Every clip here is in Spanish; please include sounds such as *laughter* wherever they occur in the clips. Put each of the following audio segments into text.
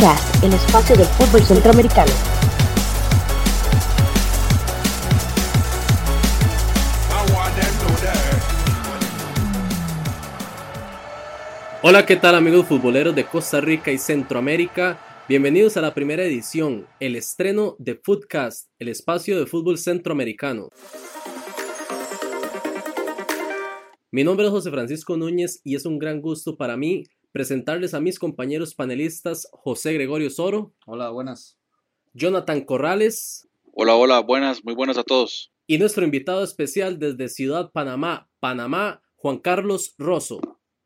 El espacio del fútbol centroamericano. Hola, ¿qué tal amigos futboleros de Costa Rica y Centroamérica? Bienvenidos a la primera edición, el estreno de Footcast, el espacio de fútbol centroamericano. Mi nombre es José Francisco Núñez y es un gran gusto para mí presentarles a mis compañeros panelistas José Gregorio Soro. Hola, buenas. Jonathan Corrales. Hola, hola, buenas, muy buenas a todos. Y nuestro invitado especial desde Ciudad Panamá, Panamá, Juan Carlos Rosso.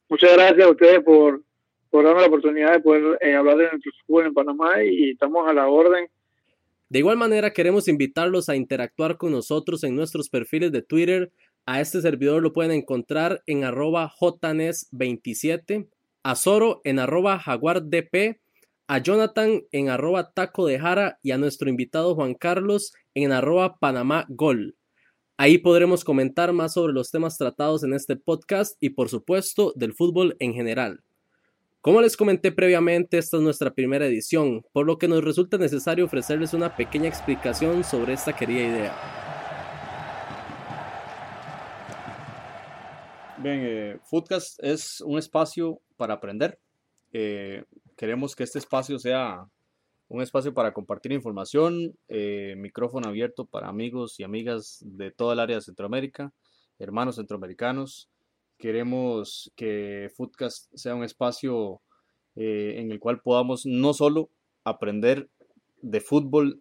Muchas gracias a ustedes por, por darme la oportunidad de poder eh, hablar de nuestro fútbol en Panamá y estamos a la orden. De igual manera queremos invitarlos a interactuar con nosotros en nuestros perfiles de Twitter. A este servidor lo pueden encontrar en arroba jnes27, a Zoro en arroba jaguardp, a Jonathan en arroba taco de jara y a nuestro invitado Juan Carlos en arroba panamá gol. Ahí podremos comentar más sobre los temas tratados en este podcast y por supuesto del fútbol en general. Como les comenté previamente, esta es nuestra primera edición, por lo que nos resulta necesario ofrecerles una pequeña explicación sobre esta querida idea. Bien, eh, es un espacio para aprender. Eh, queremos que este espacio sea un espacio para compartir información, eh, micrófono abierto para amigos y amigas de toda el área de Centroamérica, hermanos centroamericanos. Queremos que Foodcast sea un espacio eh, en el cual podamos no solo aprender de fútbol,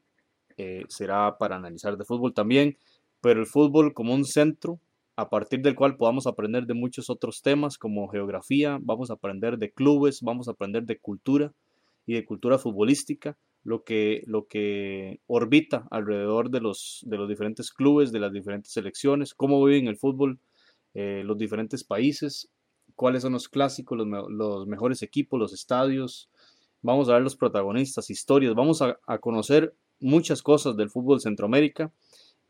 será para analizar de fútbol también, pero el fútbol como un centro a partir del cual podamos aprender de muchos otros temas como geografía, vamos a aprender de clubes, vamos a aprender de cultura y de cultura futbolística, lo que, lo que orbita alrededor de los, de los diferentes clubes, de las diferentes selecciones, cómo viven el fútbol eh, los diferentes países, cuáles son los clásicos, los, los, mejores equipos, los estadios. Vamos a ver los protagonistas, historias, vamos a, a conocer muchas cosas del fútbol Centroamérica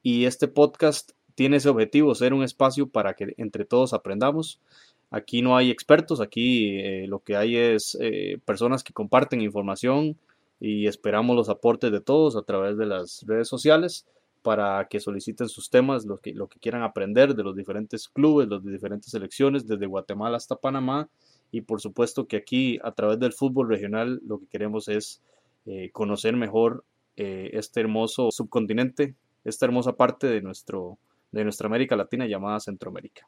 y este podcast tiene ese objetivo, ser un espacio para que entre todos aprendamos. Aquí no hay expertos, aquí eh, lo que hay es eh, personas que comparten información y esperamos los aportes de todos a través de las redes sociales para que soliciten sus temas, lo que, lo que quieran aprender de los diferentes clubes, las diferentes selecciones, desde Guatemala hasta Panamá. Y por supuesto que aquí a través del fútbol regional lo que queremos es eh, conocer mejor eh, este hermoso subcontinente, esta hermosa parte de, nuestro, de nuestra América Latina llamada Centroamérica.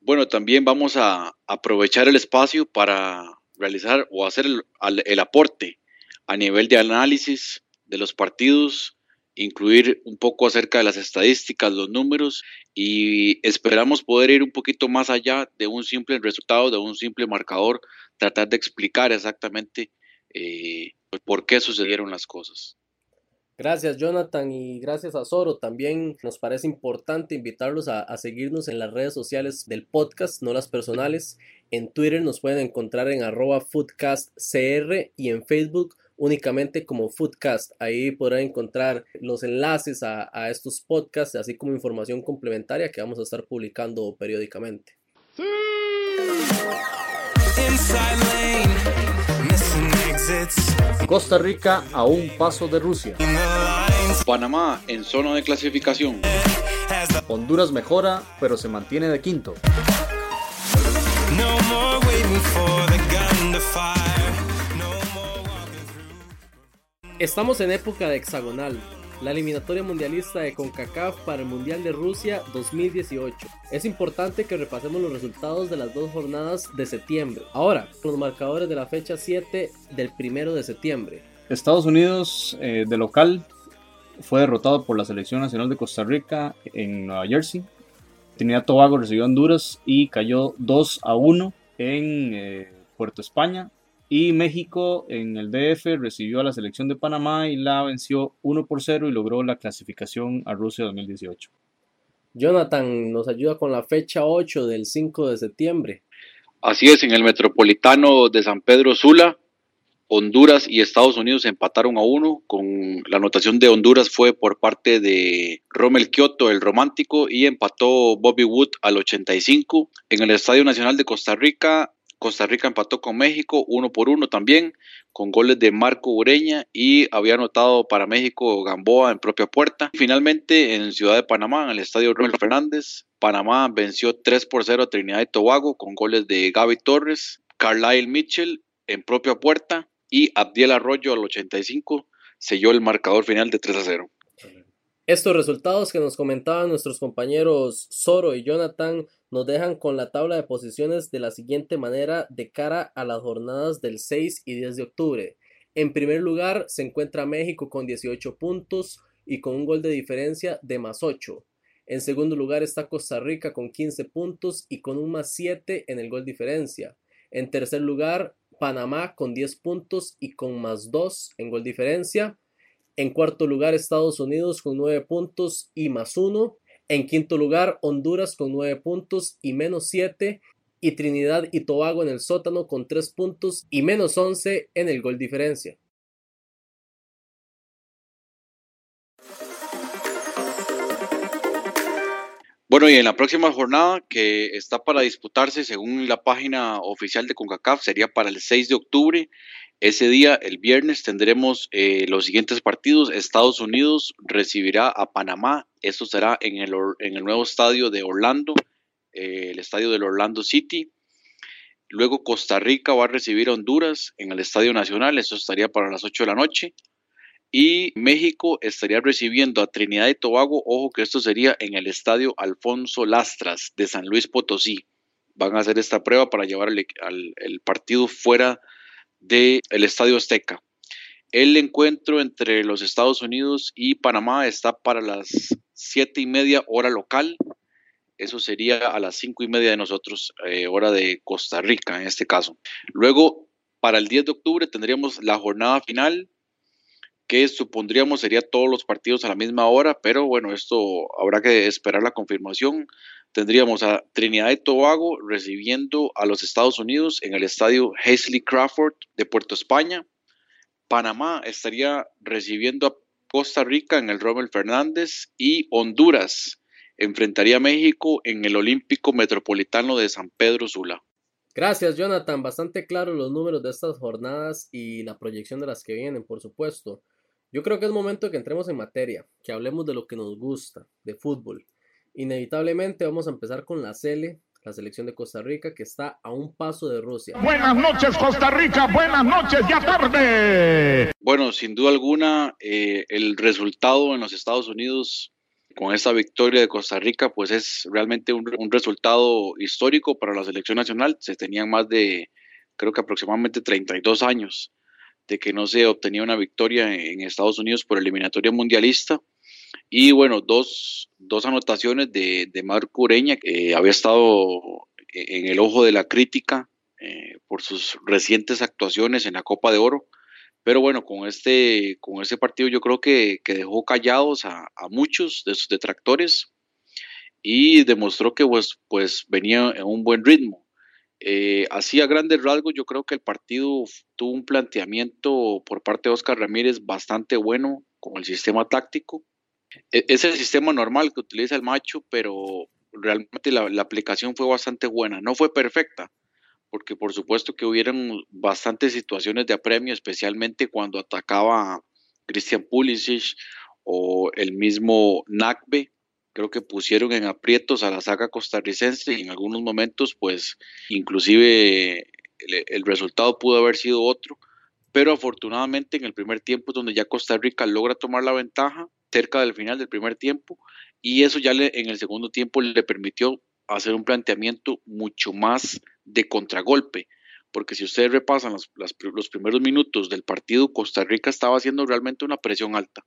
Bueno, también vamos a aprovechar el espacio para realizar o hacer el, el, aporte a nivel de análisis de los partidos, incluir un poco acerca de las estadísticas, los números y esperamos poder ir un poquito más allá de un simple resultado, de un simple marcador, tratar de explicar exactamente eh, por qué sucedieron las cosas. Gracias Jonathan y gracias a Zoro. También nos parece importante invitarlos a, seguirnos en las redes sociales del podcast, no las personales. En Twitter nos pueden encontrar en arroba foodcastcr y en Facebook únicamente como Foodcast. Ahí podrán encontrar los enlaces a, a, estos podcasts, así como información complementaria que vamos a estar publicando periódicamente. Sí. Costa Rica a un paso de Rusia. Panamá en zona de clasificación. Honduras mejora, pero se mantiene de quinto. Estamos en época de hexagonal, la eliminatoria mundialista de CONCACAF para el Mundial de Rusia 2018. Es importante que repasemos los resultados de las dos jornadas de septiembre. Ahora, los marcadores de la fecha 7 del 1 de septiembre. Estados Unidos eh, de local fue derrotado por la Selección Nacional de Costa Rica en Nueva Jersey. Trinidad Tobago recibió Honduras y cayó 2 a 1 en eh, Puerto España. Y México en el DF recibió a la selección de Panamá y la venció 1 por 0 y logró la clasificación a Rusia 2018. Jonathan nos ayuda con la fecha 8 del 5 de septiembre. Así es, en el Metropolitano de San Pedro Sula, Honduras y Estados Unidos empataron a uno, con la anotación de Honduras fue por parte de Rommel Kioto, el romántico, y empató Bobby Wood al 85. En el Estadio Nacional de Costa Rica, Costa Rica empató con México uno por uno también, con goles de Marco Ureña y había anotado para México Gamboa en propia puerta. Finalmente, en Ciudad de Panamá, en el estadio Ronald Fernández, Panamá venció 3 por 0 a Trinidad y Tobago con goles de Gaby Torres, Carlyle Mitchell en propia puerta y Abdiel Arroyo al 85 selló el marcador final de 3 a 0. Estos resultados que nos comentaban nuestros compañeros Soro y Jonathan nos dejan con la tabla de posiciones de la siguiente manera de cara a las jornadas del 6 y 10 de octubre. En primer lugar se encuentra México con 18 puntos y con un gol de diferencia de más 8. En segundo lugar está Costa Rica con 15 puntos y con un más 7 en el gol diferencia. En tercer lugar, Panamá con 10 puntos y con más 2 en gol diferencia. En cuarto lugar, Estados Unidos con 9 puntos y más 1. En quinto lugar, Honduras con 9 puntos y menos 7. Y Trinidad y Tobago en el sótano con 3 puntos y menos 11 en el gol diferencia. Bueno, y en la próxima jornada que está para disputarse según la página oficial de CONCACAF sería para el 6 de octubre ese día, el viernes, tendremos eh, los siguientes partidos. Estados Unidos recibirá a Panamá. Esto será en el, nuevo estadio de Orlando, eh, el estadio del Orlando City. Luego Costa Rica va a recibir a Honduras en el Estadio Nacional. Eso estaría para las 8 de la noche. Y México estaría recibiendo a Trinidad y Tobago. Ojo que esto sería en el Estadio Alfonso Lastras de San Luis Potosí. Van a hacer esta prueba para llevar el partido fuera del Estadio Azteca. El encuentro entre los Estados Unidos y Panamá está para las siete y media hora local. Eso sería a las cinco y media de nosotros, eh, hora de Costa Rica en este caso. Luego, para el 10 de octubre tendríamos la jornada final, que supondríamos sería todos los partidos a la misma hora, pero bueno, esto habrá que esperar la confirmación tendríamos a Trinidad y Tobago recibiendo a los Estados Unidos en el estadio Hazley Crawford de Puerto España. Panamá estaría recibiendo a Costa Rica en el Rommel Fernández y Honduras enfrentaría a México en el Olímpico Metropolitano de San Pedro Sula. Gracias, Jonathan. Bastante claro los números de estas jornadas y la proyección de las que vienen, por supuesto. Yo creo que es momento que entremos en materia, que hablemos de lo que nos gusta, de fútbol. Inevitablemente vamos a empezar con la Cele, la selección de Costa Rica que está a un paso de Rusia. Buenas noches Costa Rica, buenas noches, ya tarde. Bueno, sin duda alguna, eh, el resultado en los Estados Unidos con esta victoria de Costa Rica, pues es realmente un, un, resultado histórico para la selección nacional. Se tenían más de, creo que aproximadamente 32 años de que no se obtenía una victoria en Estados Unidos por eliminatoria mundialista. Y bueno, dos, dos anotaciones de, de Marco Ureña, que había estado en el ojo de la crítica eh, por sus recientes actuaciones en la Copa de Oro. Pero bueno, con este, con este partido yo creo que, que dejó callados a, a, muchos de sus detractores y demostró que pues, pues venía en un buen ritmo. Eh, así a grandes rasgos, yo creo que el partido tuvo un planteamiento por parte de Oscar Ramírez bastante bueno con el sistema táctico. E-, es el sistema normal que utiliza el macho, pero realmente la, aplicación fue bastante buena. No fue perfecta, porque por supuesto que hubieron bastantes situaciones de apremio, especialmente cuando atacaba Christian Pulisic o el mismo Nakbe. Creo que pusieron en aprietos a la saga costarricense y en algunos momentos, pues, inclusive el resultado pudo haber sido otro. Pero afortunadamente en el primer tiempo, donde ya Costa Rica logra tomar la ventaja, cerca del final del primer tiempo y eso ya le, en el segundo tiempo le permitió hacer un planteamiento mucho más de contragolpe, porque si ustedes repasan los, los, los primeros minutos del partido, Costa Rica estaba haciendo realmente una presión alta.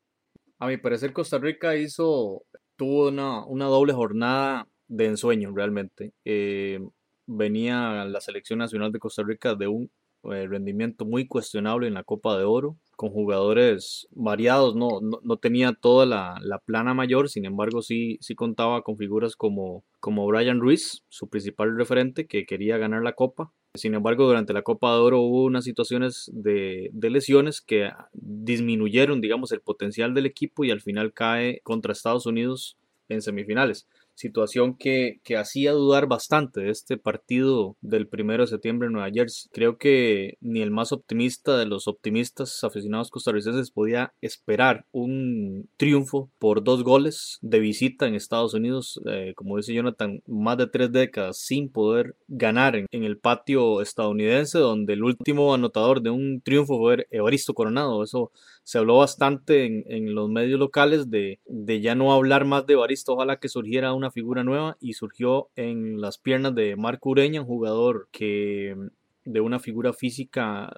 A mi parecer Costa Rica hizo, tuvo una, una doble jornada de ensueño realmente. Eh, venía la selección nacional de Costa Rica de un eh, rendimiento muy cuestionable en la Copa de Oro, con jugadores variados, no, no, tenía toda la, la, plana mayor, sin embargo sí, sí contaba con figuras como, como Brian Ruiz, su principal referente, que quería ganar la Copa. Sin embargo, durante la Copa de Oro hubo unas situaciones de, de lesiones que disminuyeron, digamos, el potencial del equipo y al final cae contra Estados Unidos en semifinales situación que, que, hacía dudar bastante de este partido del primero de septiembre en Nueva Jersey. Creo que ni el más optimista de los optimistas aficionados costarricenses podía esperar un triunfo por dos goles de visita en Estados Unidos, eh, como dice Jonathan, más de tres décadas sin poder ganar en, el patio estadounidense, donde el último anotador de un triunfo fue Evaristo Coronado. Eso se habló bastante en, en los medios locales de, de ya no hablar más de Evaristo, ojalá que surgiera una figura nueva y surgió en las piernas de Marco Ureña, un jugador que de una figura física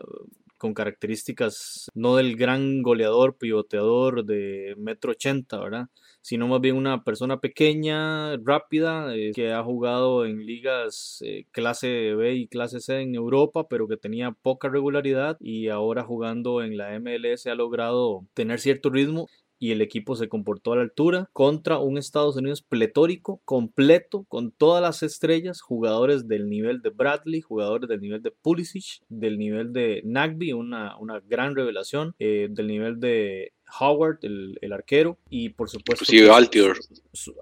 con características no del gran goleador, pivoteador de metro ochenta, ¿verdad? Sino más bien una persona pequeña, rápida, eh, que ha jugado en ligas eh, clase B y clase C en Europa, pero que tenía poca regularidad y ahora jugando en la MLS ha logrado tener cierto ritmo y el equipo se comportó a la altura contra un Estados Unidos pletórico, completo, con todas las estrellas, jugadores del nivel de Bradley, jugadores del nivel de Pulisic, del nivel de Nagby, una, una gran revelación, eh, del nivel de Howard, el, arquero, y por supuesto Altidor.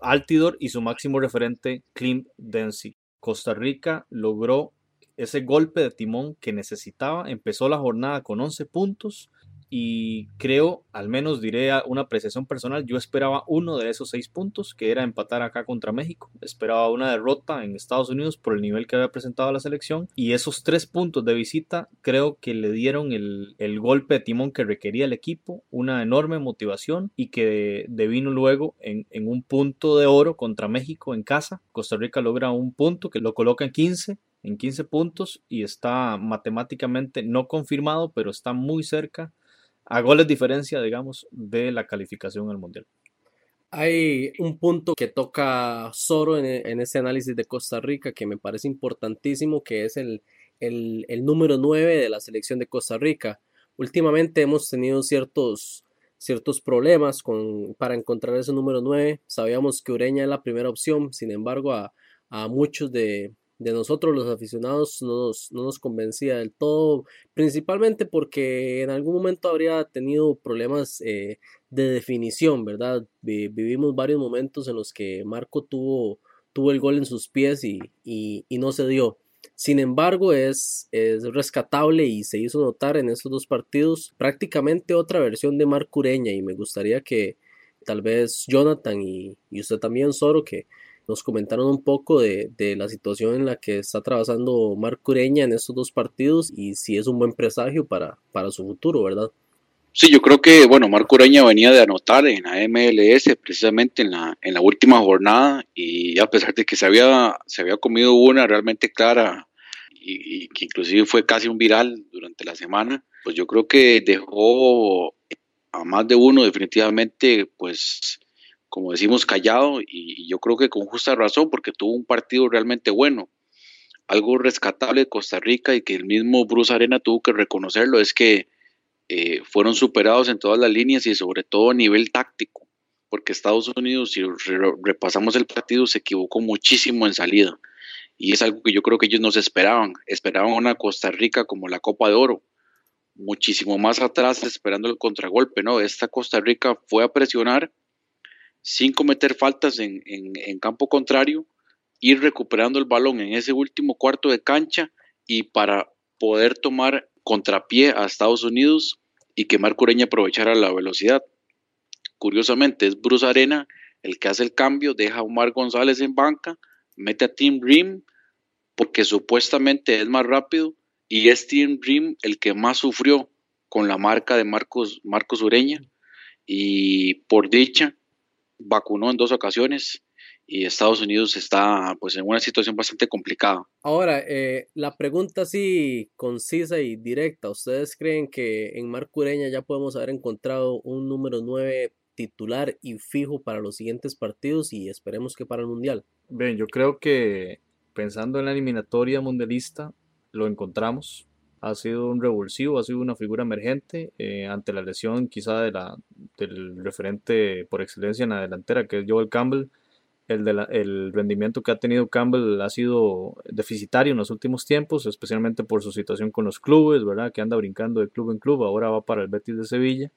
Altidor y su máximo referente, Clint Dempsey. Costa Rica logró ese golpe de timón que necesitaba, empezó la jornada con 11 puntos, y creo, al menos diré una apreciación personal, yo esperaba uno de esos seis puntos, que era empatar acá contra México. Esperaba una derrota en Estados Unidos por el nivel que había presentado la selección y esos tres puntos de visita creo que le dieron el, golpe de timón que requería el equipo, una enorme motivación y que devino luego en, en un punto de oro contra México en casa. Costa Rica logra un punto que lo coloca en 15 en 15 puntos y está matemáticamente no confirmado, pero está muy cerca a goles diferencia, digamos, de la calificación al Mundial. Hay un punto que toca Soro en, este análisis de Costa Rica que me parece importantísimo, que es el, el, número 9 de la selección de Costa Rica. Últimamente hemos tenido ciertos, ciertos problemas con, para encontrar ese número 9. Sabíamos que Ureña es la primera opción, sin embargo a muchos de, de nosotros los aficionados no nos, no nos convencía del todo, principalmente porque en algún momento habría tenido problemas eh, de definición, ¿verdad? vivimos varios momentos en los que Marco tuvo, tuvo el gol en sus pies y, y, no se dio. Sin embargo, es, es, rescatable y se hizo notar en estos dos partidos prácticamente otra versión de Marco Ureña y me gustaría que tal vez Jonathan y, y usted también, Soro, que nos comentaron un poco de, la situación en la que está atravesando Marco Ureña en estos dos partidos y si es un buen presagio para, para su futuro, ¿verdad? Sí, yo creo que, bueno, Marco Ureña venía de anotar en la MLS precisamente en la, en la última jornada y a pesar de que se había, se había comido una realmente clara y que inclusive fue casi un viral durante la semana, pues yo creo que dejó a más de uno definitivamente, pues como decimos, callado y, yo creo que con justa razón porque tuvo un partido realmente bueno. Algo rescatable de Costa Rica y que el mismo Bruce Arena tuvo que reconocerlo es que eh, fueron superados en todas las líneas y sobre todo a nivel táctico, porque Estados Unidos, si repasamos el partido, se equivocó muchísimo en salida. Y es algo que yo creo que ellos no se esperaban. Esperaban una Costa Rica como la Copa de Oro, muchísimo más atrás esperando el contragolpe, ¿no? Esta Costa Rica fue a presionar sin cometer faltas en, campo contrario, ir recuperando el balón en ese último cuarto de cancha y para poder tomar contrapié a Estados Unidos y que Marco Ureña aprovechara la velocidad. Curiosamente, es Bruce Arena el que hace el cambio, deja a Omar González en banca, mete a Tim Rim porque supuestamente es más rápido y es Tim Rim el que más sufrió con la marca de Marcos, Marcos Ureña y por dicha vacunó en dos ocasiones y Estados Unidos está pues en una situación bastante complicada. Ahora, eh, la pregunta así concisa y directa, ¿ustedes creen que en Marco Ureña ya podemos haber encontrado un número 9 titular y fijo para los siguientes partidos y esperemos que para el Mundial? Bien, yo creo que pensando en la eliminatoria mundialista, lo encontramos. Ha sido un revulsivo, ha sido una figura emergente eh, ante la lesión quizá de la, del referente por excelencia en la delantera, que es Joel Campbell. El, de el rendimiento que ha tenido Campbell ha sido deficitario en los últimos tiempos, especialmente por su situación con los clubes, ¿verdad? Que anda brincando de club en club, ahora va para el Betis de Sevilla.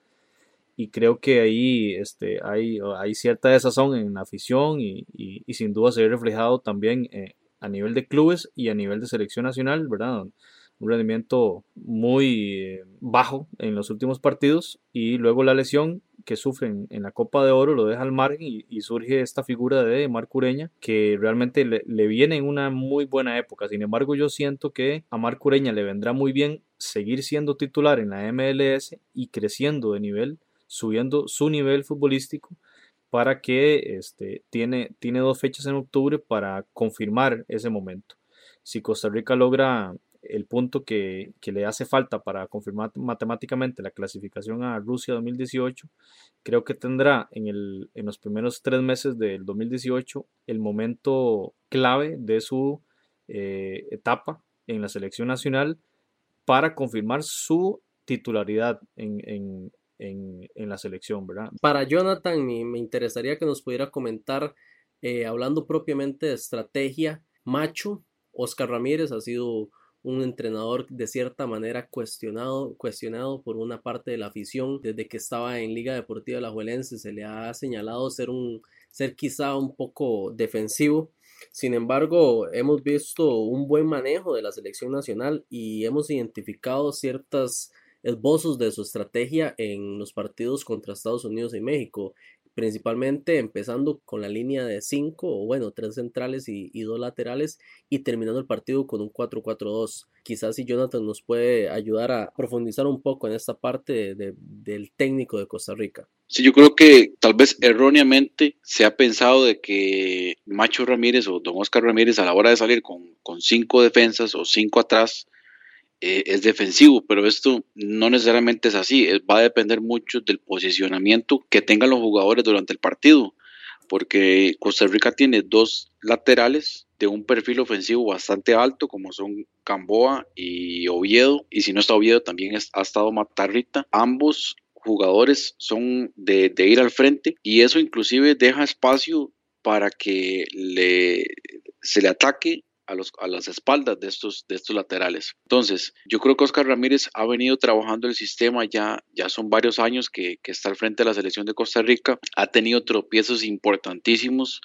Y creo que ahí este, hay, hay cierta desazón en la afición y, y, sin duda se ve reflejado también eh, a nivel de clubes y a nivel de selección nacional, ¿verdad? Un rendimiento muy eh, bajo en los últimos partidos y luego la lesión que sufren en la Copa de Oro lo deja al margen y, surge esta figura de Marc Ureña que realmente le, viene en una muy buena época. Sin embargo, yo siento que a Marc Ureña le vendrá muy bien seguir siendo titular en la MLS y creciendo de nivel, subiendo su nivel futbolístico para que este, tiene, tiene dos fechas en octubre para confirmar ese momento. Si Costa Rica logra el punto que, le hace falta para confirmar matemáticamente la clasificación a Rusia 2018, creo que tendrá en, el, en los primeros tres meses del 2018 el momento clave de su eh, etapa en la selección nacional para confirmar su titularidad en, la selección, ¿verdad? Para Jonathan, me, interesaría que nos pudiera comentar, eh, hablando propiamente de estrategia, Macho, Oscar Ramírez ha sido un entrenador de cierta manera cuestionado, cuestionado por una parte de la afición. Desde que estaba en Liga Deportiva La Juelense se le ha señalado ser, un, ser quizá un poco defensivo. Sin embargo, hemos visto un buen manejo de la selección nacional y hemos identificado ciertos esbozos de su estrategia en los partidos contra Estados Unidos y México principalmente empezando con la línea de 5 o bueno, tres centrales y, dos laterales y terminando el partido con un 4-4-2. Quizás si Jonathan nos puede ayudar a profundizar un poco en esta parte del técnico de Costa Rica. Sí, yo creo que tal vez erróneamente se ha pensado de que Macho Ramírez o Don Oscar Ramírez a la hora de salir con, con cinco defensas o cinco atrás eh, es defensivo, pero esto no necesariamente es así, va a depender mucho del posicionamiento que tengan los jugadores durante el partido, porque Costa Rica tiene dos laterales de un perfil ofensivo bastante alto, como son Camboa y Oviedo, y si no está Oviedo también ha estado Matarrita, ambos jugadores son de, de ir al frente y eso inclusive deja espacio para que le, se le ataque a, las espaldas de estos, laterales. Entonces, yo creo que Oscar Ramírez ha venido trabajando el sistema ya, ya son varios años que, que está al frente de la selección de Costa Rica, ha tenido tropiezos importantísimos.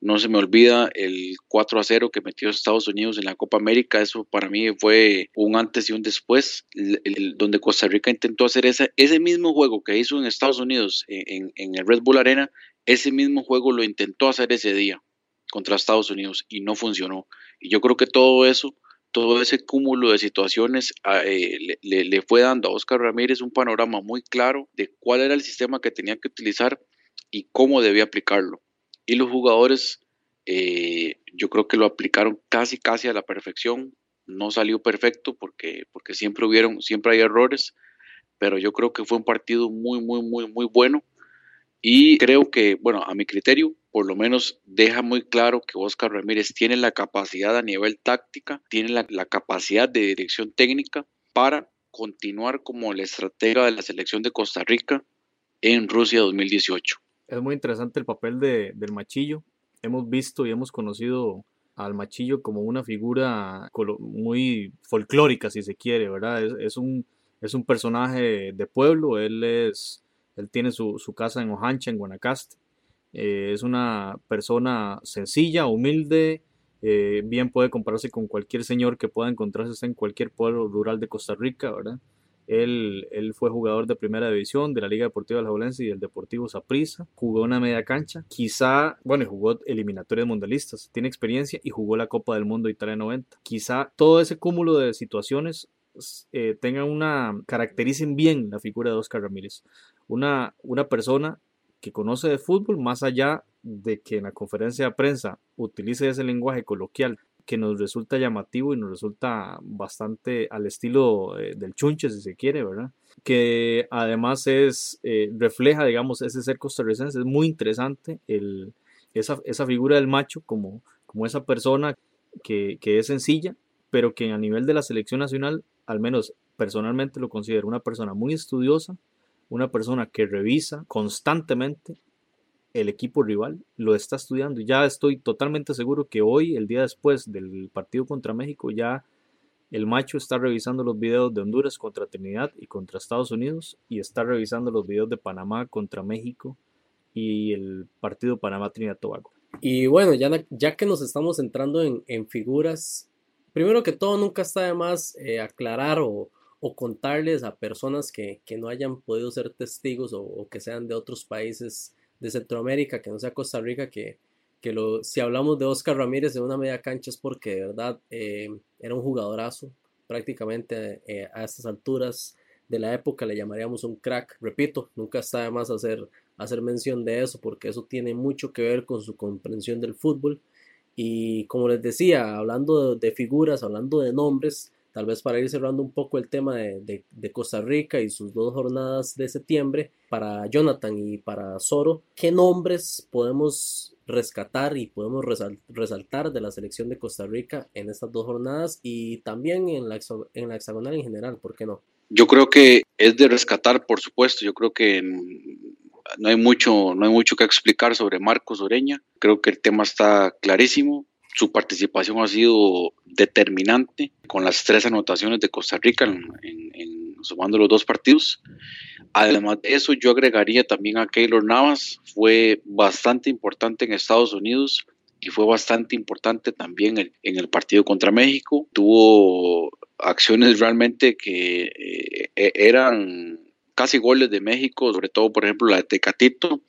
No se me olvida el 4 a 0 que metió Estados Unidos en la Copa América. Eso para mí fue un antes y un después, donde Costa Rica intentó hacer ese, mismo juego que hizo en Estados Unidos en el Red Bull Arena. Ese mismo juego lo intentó hacer ese día contra Estados Unidos y no funcionó. Y yo creo que todo eso, todo ese cúmulo de situaciones ah, eh, le, fue dando a Oscar Ramírez un panorama muy claro de cuál era el sistema que tenía que utilizar y cómo debía aplicarlo. Y los jugadores, eh, yo creo que lo aplicaron casi, casi a la perfección. No salió perfecto porque, porque siempre hubieron, siempre hay errores, pero yo creo que fue un partido muy, muy, muy, muy bueno. Y creo que, bueno, a mi criterio, por lo menos deja muy claro que Oscar Ramírez tiene la capacidad a nivel táctica, tiene la, capacidad de dirección técnica para continuar como el estratega de la selección de Costa Rica en Rusia 2018. Es muy interesante el papel de, del Machillo. Hemos visto y hemos conocido al Machillo como una figura muy folclórica, si se quiere, ¿verdad? Es, un, es un personaje de pueblo, él, es, él tiene su, su casa en Ojancha, en Guanacaste eh, es una persona sencilla, humilde, eh, bien puede compararse con cualquier señor que pueda encontrarse en cualquier pueblo rural de Costa Rica, ¿verdad? Él, él, fue jugador de primera división de la Liga Deportiva de la Jolense y del Deportivo Saprissa. Jugó una media cancha. Quizá, bueno, jugó eliminatorias mundialistas. Tiene experiencia y jugó la Copa del Mundo Italia 90. Quizá todo ese cúmulo de situaciones eh, tengan una, caractericen bien la figura de Oscar Ramírez. Una, una persona que conoce de fútbol, más allá de que en la conferencia de prensa utilice ese lenguaje coloquial que nos resulta llamativo y nos resulta bastante al estilo eh, del chunche, si se quiere, ¿verdad? Que además es, eh, refleja, digamos, ese ser costarricense. Es muy interesante el, esa, esa, figura del macho como, como esa persona que, que es sencilla, pero que a nivel de la selección nacional al menos personalmente lo considero una persona muy estudiosa, una persona que revisa constantemente el equipo rival, lo está estudiando. Ya estoy totalmente seguro que hoy, el día después del partido contra México, ya el macho está revisando los videos de Honduras contra Trinidad y contra Estados Unidos y está revisando los videos de Panamá contra México y el partido Panamá-Trinidad-Tobago. Y bueno, ya, ya que nos estamos entrando en, figuras, primero que todo, nunca está de más eh, aclarar o, contarles a personas que, no hayan podido ser testigos o, que sean de otros países de Centroamérica, que no sea Costa Rica, que, lo, si hablamos de Oscar Ramírez en una media cancha es porque de verdad eh, era un jugadorazo, prácticamente eh, a estas alturas de la época le llamaríamos un crack. Repito, nunca está de más hacer mención de eso porque eso tiene mucho que ver con su comprensión del fútbol. Y como les decía, hablando de, figuras, hablando de nombres, tal vez para ir cerrando un poco el tema de, Costa Rica y sus dos jornadas de septiembre, para Jonathan y para Soro, ¿qué nombres podemos rescatar y podemos resaltar de la selección de Costa Rica en estas dos jornadas y también en la, en hexagonal en general? ¿Por qué no? Yo creo que es de rescatar, por supuesto. Yo creo que no hay mucho, no hay mucho que explicar sobre Marcos Oreña. Creo que el tema está clarísimo. Su participación ha sido determinante con las tres anotaciones de Costa Rica en, sumando los dos partidos. Además de eso, yo agregaría también a Keylor Navas. Fue bastante importante en Estados Unidos y fue bastante importante también en el partido contra México. Tuvo acciones realmente que eh, e, eran casi goles de México, sobre todo por ejemplo la de Tecatito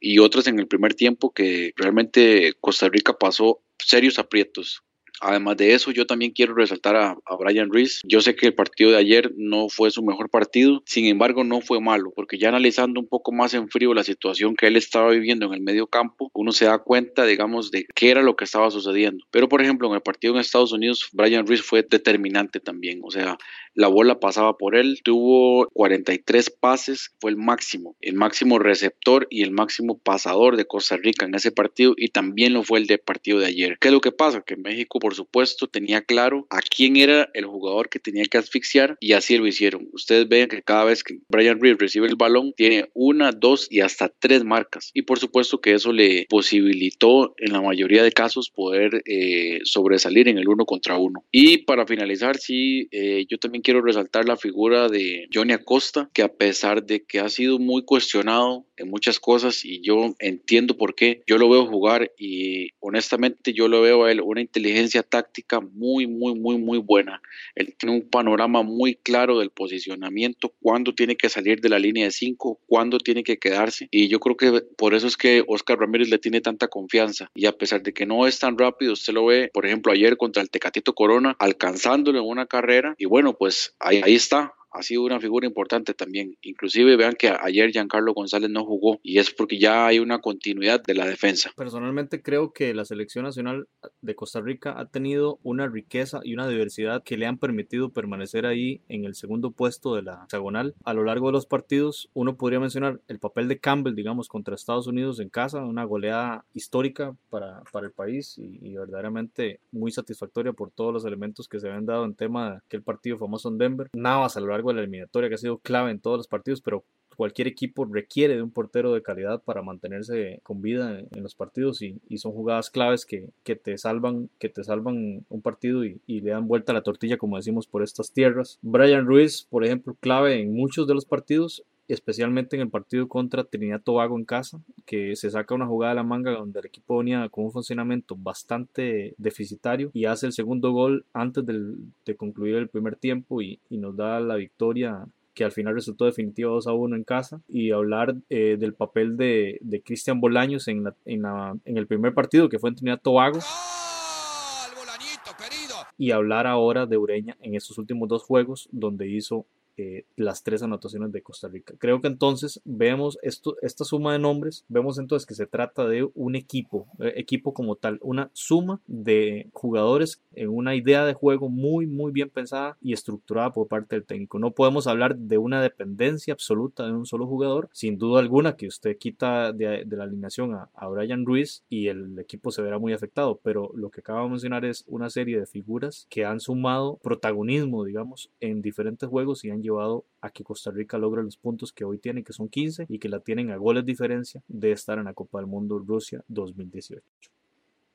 y otras en el primer tiempo que realmente Costa Rica pasó serios aprietos. Además de eso, yo también quiero resaltar a, Brian Reese. Yo sé que el partido de ayer no fue su mejor partido, sin embargo no fue malo, porque ya analizando un poco más en frío la situación que él estaba viviendo en el medio campo, uno se da cuenta, digamos, de qué era lo que estaba sucediendo. Pero, por ejemplo, en el partido en Estados Unidos, Brian Reese fue determinante también, o sea, la bola pasaba por él, tuvo 43 pases, fue el máximo, el máximo receptor y el máximo pasador de Costa Rica en ese partido y también lo fue el de partido de ayer. ¿Qué es lo que pasa? Que México, por supuesto, tenía claro a quién era el jugador que tenía que asfixiar y así lo hicieron. Ustedes ven que cada vez que Brian Reeves recibe el balón, tiene una, dos y hasta tres marcas. Y por supuesto que eso le posibilitó en la mayoría de casos poder eh, sobresalir en el uno contra uno. Y para finalizar, sí, eh, yo también quiero resaltar la figura de Johnny Acosta, que a pesar de que ha sido muy cuestionado en muchas cosas y yo entiendo por qué, yo lo veo jugar y honestamente yo lo veo a él una inteligencia táctica muy, muy, muy, muy buena. Él tiene un panorama muy claro del posicionamiento, cuándo tiene que salir de la línea de 5, cuándo tiene que quedarse. Y yo creo que por eso es que Oscar Ramírez le tiene tanta confianza. Y a pesar de que no es tan rápido, usted lo ve, por ejemplo, ayer contra el Tecatito Corona, alcanzándolo en una carrera. Y bueno, pues pues, ahí, ahí está, ha sido una figura importante también. Inclusive vean que ayer Giancarlo González no jugó y es porque ya hay una continuidad de la defensa. Personalmente creo que la selección nacional de Costa Rica ha tenido una riqueza y una diversidad que le han permitido permanecer ahí en el segundo puesto de la hexagonal. A lo largo de los partidos uno podría mencionar el papel de Campbell, digamos, contra Estados Unidos en casa, una goleada histórica para, para el país y, verdaderamente muy satisfactoria por todos los elementos que se habían dado en tema de aquel partido famoso en Denver. Navas a lo largo de la eliminatoria que ha sido clave en todos los partidos, pero cualquier equipo requiere de un portero de calidad para mantenerse con vida en, los partidos y, son jugadas claves que, te salvan que te salvan un partido y, le dan vuelta a la tortilla como decimos por estas tierras. Brian Ruiz por ejemplo clave en muchos de los partidos especialmente en el partido contra Trinidad Tobago en casa, que se saca una jugada de la manga donde el equipo venía con un funcionamiento bastante deficitario y hace el segundo gol antes de concluir el primer tiempo y, nos da la victoria que al final resultó definitivo 2 a 1 en casa, y hablar eh, del papel de, de Cristian Bolaños en, en, en, el primer partido que fue en Trinidad Tobago. Y hablar ahora de Ureña en estos últimos dos juegos donde hizo eh, las tres anotaciones de Costa Rica. Creo que entonces vemos esto, esta suma de nombres, vemos entonces que se trata de un equipo, eh, equipo como tal, una suma de jugadores en una idea de juego muy, muy bien pensada y estructurada por parte del técnico. No podemos hablar de una dependencia absoluta de un solo jugador, sin duda alguna que usted quita de, la alineación a, a Brian Ruiz y el equipo se verá muy afectado, pero lo que acabo de mencionar es una serie de figuras que han sumado protagonismo, digamos, en diferentes juegos y han llevado a que Costa Rica logre los puntos que hoy tiene, que son 15, y que la tienen a goles diferencia de estar en la Copa del Mundo Rusia 2018.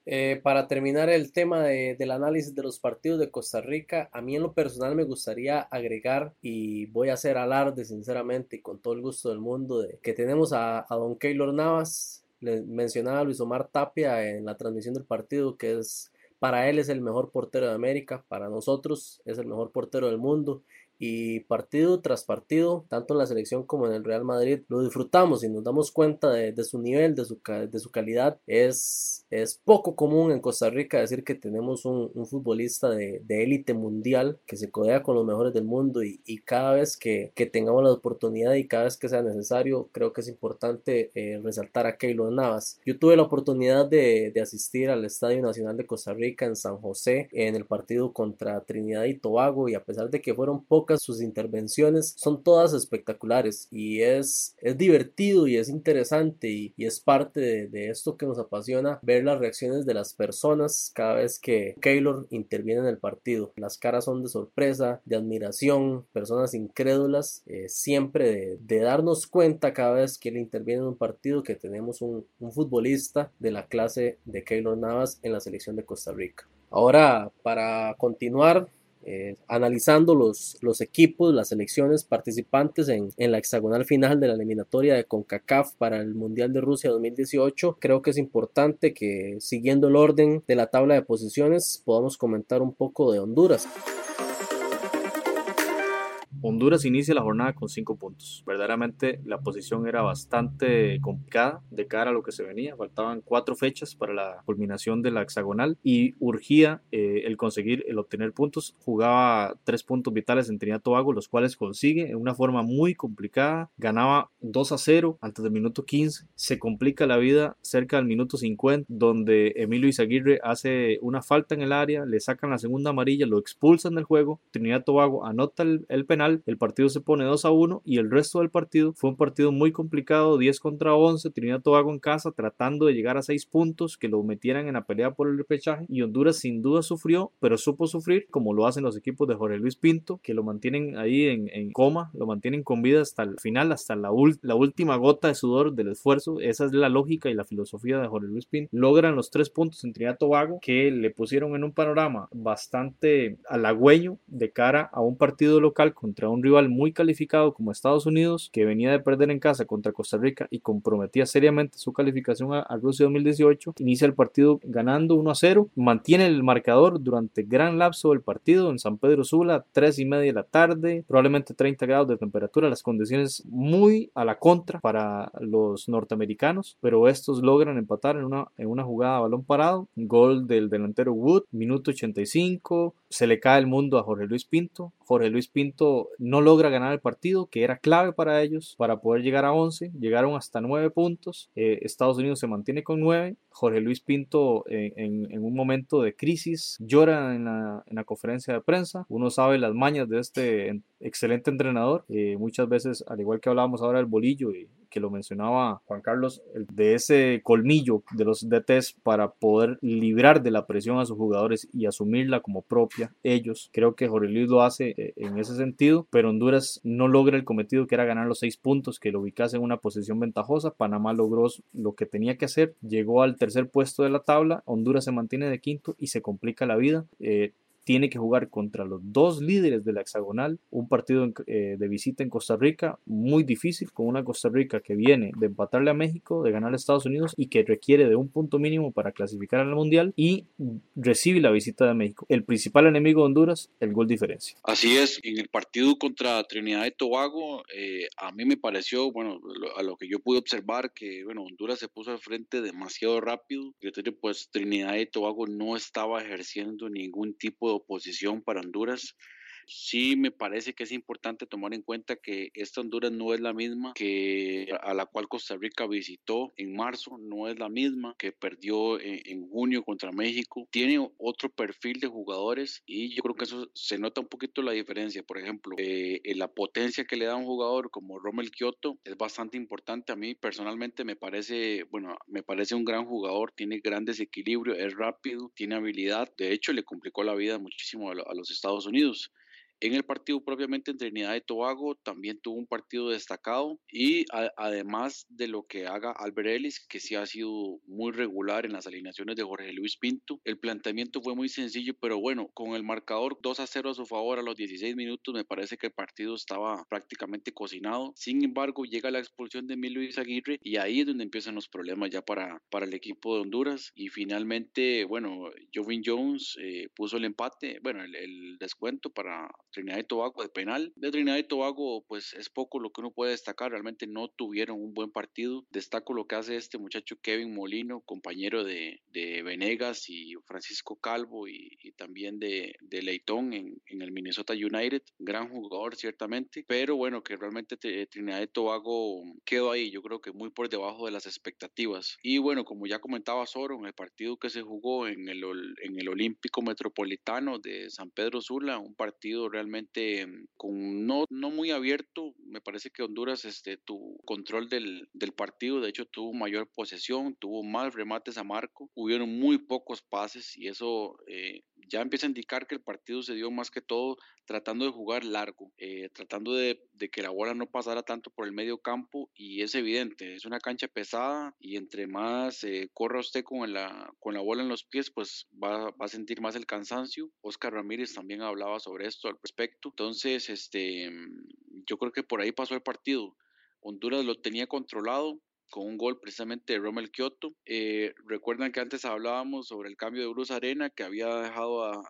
Eh, para terminar el tema del análisis de los partidos de Costa Rica, a mí en lo personal me gustaría agregar y voy a hacer alarde sinceramente y con todo el gusto del mundo de que tenemos a, a don Keylor Navas, le mencionaba a Luis Omar Tapia en la transmisión del partido que es para él es el mejor portero de América, para nosotros es el mejor portero del mundo y partido tras partido, tanto en la selección como en el Real Madrid, lo disfrutamos y nos damos cuenta de, su nivel, de su, de su calidad. Es, es poco común en Costa Rica decir que tenemos un, futbolista de élite mundial que se codea con los mejores del mundo y, cada vez que, tengamos la oportunidad y cada vez que sea necesario, creo que es importante eh, resaltar a Keylor Navas. Yo tuve la oportunidad de, de asistir al Estadio Nacional de Costa Rica en San José en el partido contra Trinidad y Tobago y a pesar de que fueron pocos sus intervenciones son todas espectaculares y es, es divertido y es interesante y, es parte de, esto que nos apasiona ver las reacciones de las personas cada vez que Keylor interviene en el partido. Las caras son de sorpresa, de admiración, personas incrédulas, eh, siempre de, darnos cuenta cada vez que él interviene en un partido que tenemos un, un futbolista de la clase de Keylor Navas en la selección de Costa Rica. Ahora, para continuar, eh, analizando los, los equipos, las selecciones participantes en, en, la hexagonal final de la eliminatoria de CONCACAF para el Mundial de Rusia 2018, creo que es importante que siguiendo el orden de la tabla de posiciones podamos comentar un poco de Honduras. Honduras inicia la jornada con cinco puntos. Verdaderamente la posición era bastante complicada de cara a lo que se venía. Faltaban cuatro fechas para la culminación de la hexagonal y urgía eh, el conseguir, el obtener puntos. Jugaba tres puntos vitales en Trinidad Tobago, los cuales consigue en una forma muy complicada. Ganaba 2 a 0 antes del minuto 15. Se complica la vida cerca del minuto 50, donde Emilio Izaguirre hace una falta en el área, le sacan la segunda amarilla, lo expulsan del juego. Trinidad Tobago anota el penal el partido se pone 2 a 1 y el resto del partido fue un partido muy complicado, 10 contra 11, Trinidad Tobago en casa tratando de llegar a 6 puntos que lo metieran en la pelea por el repechaje y Honduras sin duda sufrió, pero supo sufrir como lo hacen los equipos de Jorge Luis Pinto, que lo mantienen ahí en, coma, lo mantienen con vida hasta el final, hasta la, la última gota de sudor del esfuerzo, esa es la lógica y la filosofía de Jorge Luis Pinto, logran los 3 puntos en Trinidad Tobago que le pusieron en un panorama bastante halagüeño de cara a un partido local contra un rival muy calificado como Estados Unidos, que venía de perder en casa contra Costa Rica y comprometía seriamente su calificación a, Rusia 2018, inicia el partido ganando 1 a 0, mantiene el marcador durante gran lapso del partido en San Pedro Sula, 3 y media de la tarde, probablemente 30 grados de temperatura, las condiciones muy a la contra para los norteamericanos, pero estos logran empatar en una, en una jugada a balón parado, gol del delantero Wood, minuto 85, se le cae el mundo a Jorge Luis Pinto, Jorge Luis Pinto no logra ganar el partido, que era clave para ellos para poder llegar a 11. Llegaron hasta 9 puntos. Eh, Estados Unidos se mantiene con 9. Jorge Luis Pinto en, un momento de crisis llora en la, conferencia de prensa. Uno sabe las mañas de este excelente entrenador. Eh, muchas veces, al igual que hablábamos ahora del bolillo y que lo mencionaba Juan Carlos, de ese colmillo de los DTs para poder librar de la presión a sus jugadores y asumirla como propia ellos. Creo que Jorge Luis lo hace eh, en ese sentido, pero Honduras no logra el cometido que era ganar los seis puntos, que lo ubicase en una posición ventajosa. Panamá logró lo que tenía que hacer, llegó al tercer puesto de la tabla, Honduras se mantiene de quinto y se complica la vida. Tiene que jugar contra los dos líderes de la hexagonal, un partido eh, de visita en Costa Rica muy difícil, con una Costa Rica que viene de empatarle a México, de ganar a Estados Unidos y que requiere de un punto mínimo para clasificar al Mundial y recibe la visita de México. El principal enemigo de Honduras, el gol diferencia. Así es, en el partido contra Trinidad y Tobago, eh, a mí me pareció, bueno, a lo que yo pude observar, que bueno, Honduras se puso al frente demasiado rápido, pues Trinidad y Tobago no estaba ejerciendo ningún tipo de oposición para Honduras. Sí me parece que es importante tomar en cuenta que esta Honduras no es la misma que a la cual Costa Rica visitó en marzo, no es la misma que perdió en, junio contra México. Tiene otro perfil de jugadores y yo creo que eso se nota un poquito la diferencia. Por ejemplo, eh, la potencia que le da un jugador como Rommel Kioto es bastante importante. A mí personalmente me parece, bueno, me parece un gran jugador, tiene gran desequilibrio, es rápido, tiene habilidad. De hecho, le complicó la vida muchísimo a los Estados Unidos. En el partido propiamente en Trinidad y Tobago también tuvo un partido destacado y además de lo que haga Albert Ellis, que sí ha sido muy regular en las alineaciones de Jorge Luis Pinto, el planteamiento fue muy sencillo, pero bueno, con el marcador 2 a 0 a su favor a los 16 minutos me parece que el partido estaba prácticamente cocinado. Sin embargo, llega la expulsión de Mil Luis Aguirre y ahí es donde empiezan los problemas ya para, para el equipo de Honduras y finalmente, bueno, Jovin Jones eh, puso el empate, bueno, el descuento para Trinidad y Tobago de penal. De Trinidad y Tobago, pues es poco lo que uno puede destacar. Realmente no tuvieron un buen partido. Destaco lo que hace este muchacho Kevin Molino, compañero de, de Venegas y Francisco Calvo y, también de, de Leitón en, en, el Minnesota United. Gran jugador, ciertamente. Pero bueno, que realmente Trinidad y Tobago quedó ahí. Yo creo que muy por debajo de las expectativas. Y bueno, como ya comentaba Soro, en el partido que se jugó en el, en el Olímpico Metropolitano de San Pedro Sula, un partido realmente mm, con no, no muy abierto. Me parece que Honduras este, tuvo control del, del partido, de hecho tuvo mayor posesión, tuvo más remates a marco, hubieron muy pocos pases y eso eh, ya empieza a indicar que el partido se dio más que todo tratando de jugar largo, eh, tratando de, que la bola no pasara tanto por el medio campo y es evidente, es una cancha pesada y entre más eh, corra usted con la, con la bola en los pies, pues va, va a sentir más el cansancio. Oscar Ramírez también hablaba sobre esto al respecto. Entonces, este, yo creo que por ahí pasó el partido. Honduras lo tenía controlado con un gol precisamente de Rommel Kioto. Eh, recuerdan que antes hablábamos sobre el cambio de Bruce Arena, que había dejado a,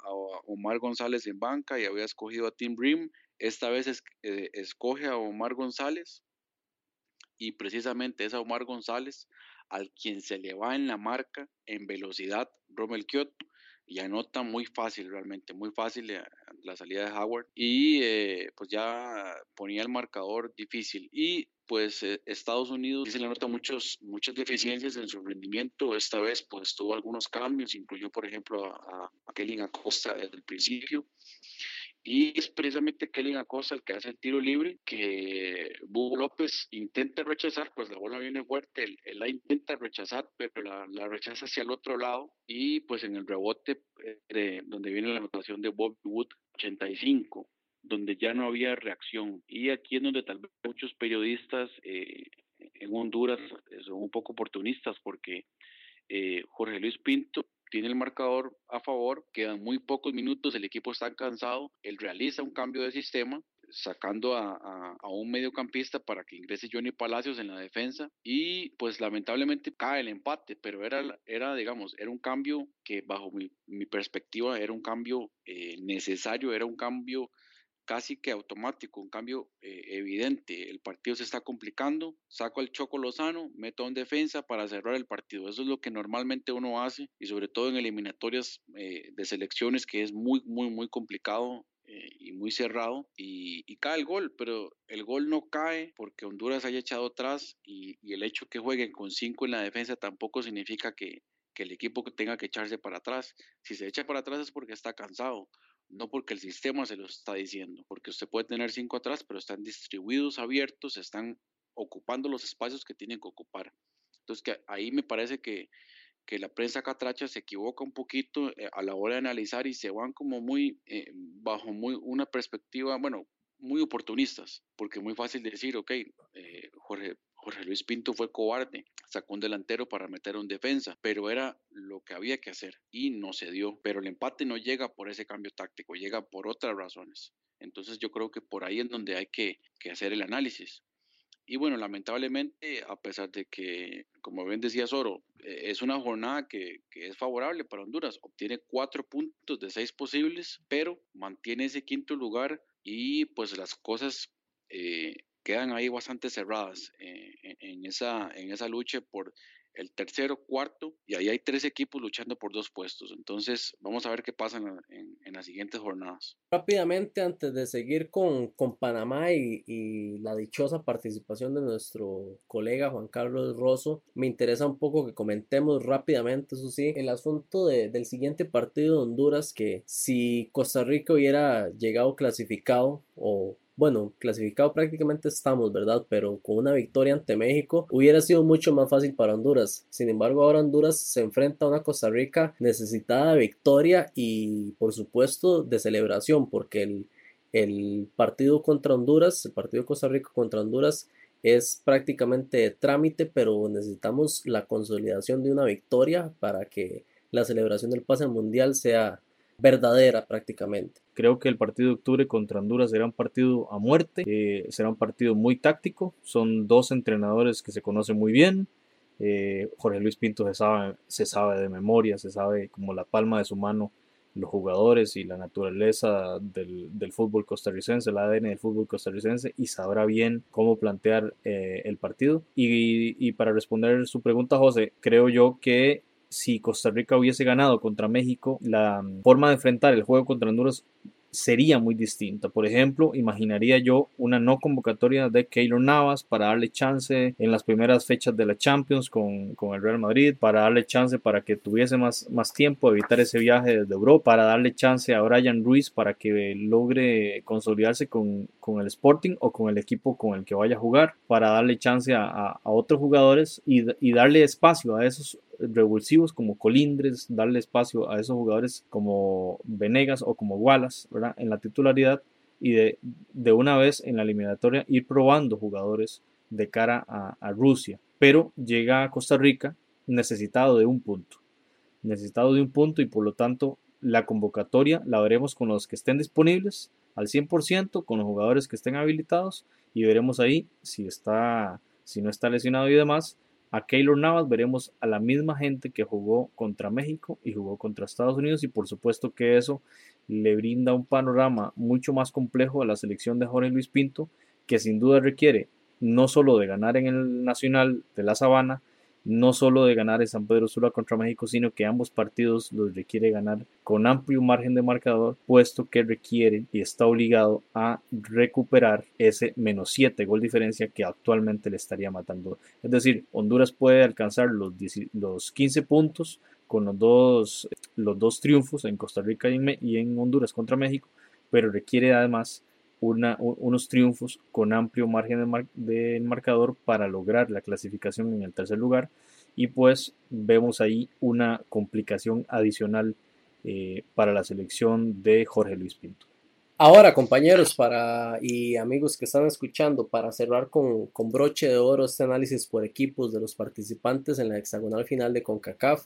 Omar González en banca y había escogido a Tim Brim. Esta vez eh, escoge a Omar González y precisamente es a Omar González al quien se le va en la marca en velocidad Rommel Kioto y anota muy fácil realmente, muy fácil eh, la salida de Howard y eh, pues ya ponía el marcador difícil y pues eh, Estados Unidos se le nota muchos, muchas deficiencias en su rendimiento, esta vez pues tuvo algunos cambios, incluyó por ejemplo a, a Kelly Acosta desde el principio y es precisamente Kelly Acosta el que hace el tiro libre, que Hugo López intenta rechazar, pues la bola viene fuerte, él, la intenta rechazar, pero la, rechaza hacia el otro lado. Y pues en el rebote, eh, donde viene la anotación de Bob Wood, 85 donde ya no había reacción. Y aquí es donde tal vez muchos periodistas eh, en Honduras son un poco oportunistas porque eh, Jorge Luis Pinto tiene el marcador a favor, quedan muy pocos minutos, el equipo está cansado, él realiza un cambio de sistema, sacando a, un mediocampista para que ingrese Johnny Palacios en la defensa y pues lamentablemente cae el empate, pero era, era digamos, era un cambio que bajo mi, perspectiva era un cambio eh, necesario, era un cambio casi que automático, un cambio eh, evidente. El partido se está complicando, saco al Choco Lozano, meto en defensa para cerrar el partido. Eso es lo que normalmente uno hace y sobre todo en eliminatorias eh, de selecciones que es muy, muy, muy complicado eh, y muy cerrado y, cae el gol, pero el gol no cae porque Honduras haya echado atrás y, y el hecho que jueguen con cinco en la defensa tampoco significa que, que el equipo tenga que echarse para atrás. Si se echa para atrás es porque está cansado no porque el sistema se lo está diciendo, porque usted puede tener cinco atrás, pero están distribuidos, abiertos, están ocupando los espacios que tienen que ocupar. Entonces, que ahí me parece que, que la prensa catracha se equivoca un poquito eh, a la hora de analizar y se van como muy eh, bajo muy una perspectiva, bueno, muy oportunistas, porque es muy fácil decir, ok, eh, Jorge, Jorge Luis Pinto fue cobarde, sacó un delantero para meter un defensa, pero era lo que había que hacer y no se dio. Pero el empate no llega por ese cambio táctico, llega por otras razones. Entonces yo creo que por ahí es donde hay que, hacer el análisis. Y bueno, lamentablemente, a pesar de que, como bien decía Soro, eh, es una jornada que, es favorable para Honduras, obtiene cuatro puntos de seis posibles, pero mantiene ese quinto lugar y pues las cosas eh, quedan ahí bastante cerradas eh, en, esa, en esa lucha por el tercero, cuarto, y ahí hay tres equipos luchando por dos puestos. Entonces, vamos a ver qué pasa en, en, las siguientes jornadas. Rápidamente, antes de seguir con, con Panamá y, y, la dichosa participación de nuestro colega Juan Carlos Rosso, me interesa un poco que comentemos rápidamente, eso sí, el asunto de, del siguiente partido de Honduras, que si Costa Rica hubiera llegado clasificado o bueno, clasificado prácticamente estamos, ¿verdad? Pero con una victoria ante México hubiera sido mucho más fácil para Honduras. Sin embargo, ahora Honduras se enfrenta a una Costa Rica necesitada de victoria y por supuesto de celebración, porque el, partido contra Honduras, el partido de Costa Rica contra Honduras es prácticamente trámite, pero necesitamos la consolidación de una victoria para que la celebración del pase mundial sea verdadera prácticamente. Creo que el partido de octubre contra Honduras será un partido a muerte, eh, será un partido muy táctico, son dos entrenadores que se conocen muy bien. Eh, Jorge Luis Pinto se sabe, se sabe de memoria, se sabe como la palma de su mano los jugadores y la naturaleza del, fútbol costarricense, el ADN del fútbol costarricense y sabrá bien cómo plantear eh, el partido. Y, y, para responder su pregunta, José, creo yo que si Costa Rica hubiese ganado contra México, la forma de enfrentar el juego contra Honduras sería muy distinta. Por ejemplo, imaginaría yo una no convocatoria de Keylor Navas para darle chance en las primeras fechas de la Champions con, con, el Real Madrid, para darle chance para que tuviese más, más tiempo, evitar ese viaje desde Europa, para darle chance a Brian Ruiz para que logre consolidarse con, con el Sporting o con el equipo con el que vaya a jugar, para darle chance a, a, otros jugadores y, y darle espacio a esos revulsivos como Colindres, darle espacio a esos jugadores como Venegas o como Wallace en la titularidad y de, de, una vez en la eliminatoria ir probando jugadores de cara a, Rusia. Pero llega a Costa Rica necesitado de un punto, necesitado de un punto y por lo tanto la convocatoria la veremos con los que estén disponibles al 100%, con los jugadores que estén habilitados y veremos ahí si está si no está lesionado y demás a Keylor Navas, veremos a la misma gente que jugó contra México y jugó contra Estados Unidos y por supuesto que eso le brinda un panorama mucho más complejo a la selección de Jorge Luis Pinto que sin duda requiere no solo de ganar en el Nacional de la Sabana, no solo de ganar en San Pedro Sula contra México, sino que ambos partidos los requiere ganar con amplio margen de marcador, puesto que requiere y está obligado a recuperar ese menos 7 gol diferencia que actualmente le estaría matando. Es decir, Honduras puede alcanzar los, los 15 puntos con los dos, los dos triunfos en Costa Rica y en Honduras contra México, pero requiere además unos triunfos con amplio margen de, marcador para lograr la clasificación en el tercer lugar y pues vemos ahí una complicación adicional eh, para la selección de Jorge Luis Pinto. Ahora, compañeros para, y amigos que están escuchando, para cerrar con, con, broche de oro este análisis por equipos de los participantes en la hexagonal final de CONCACAF,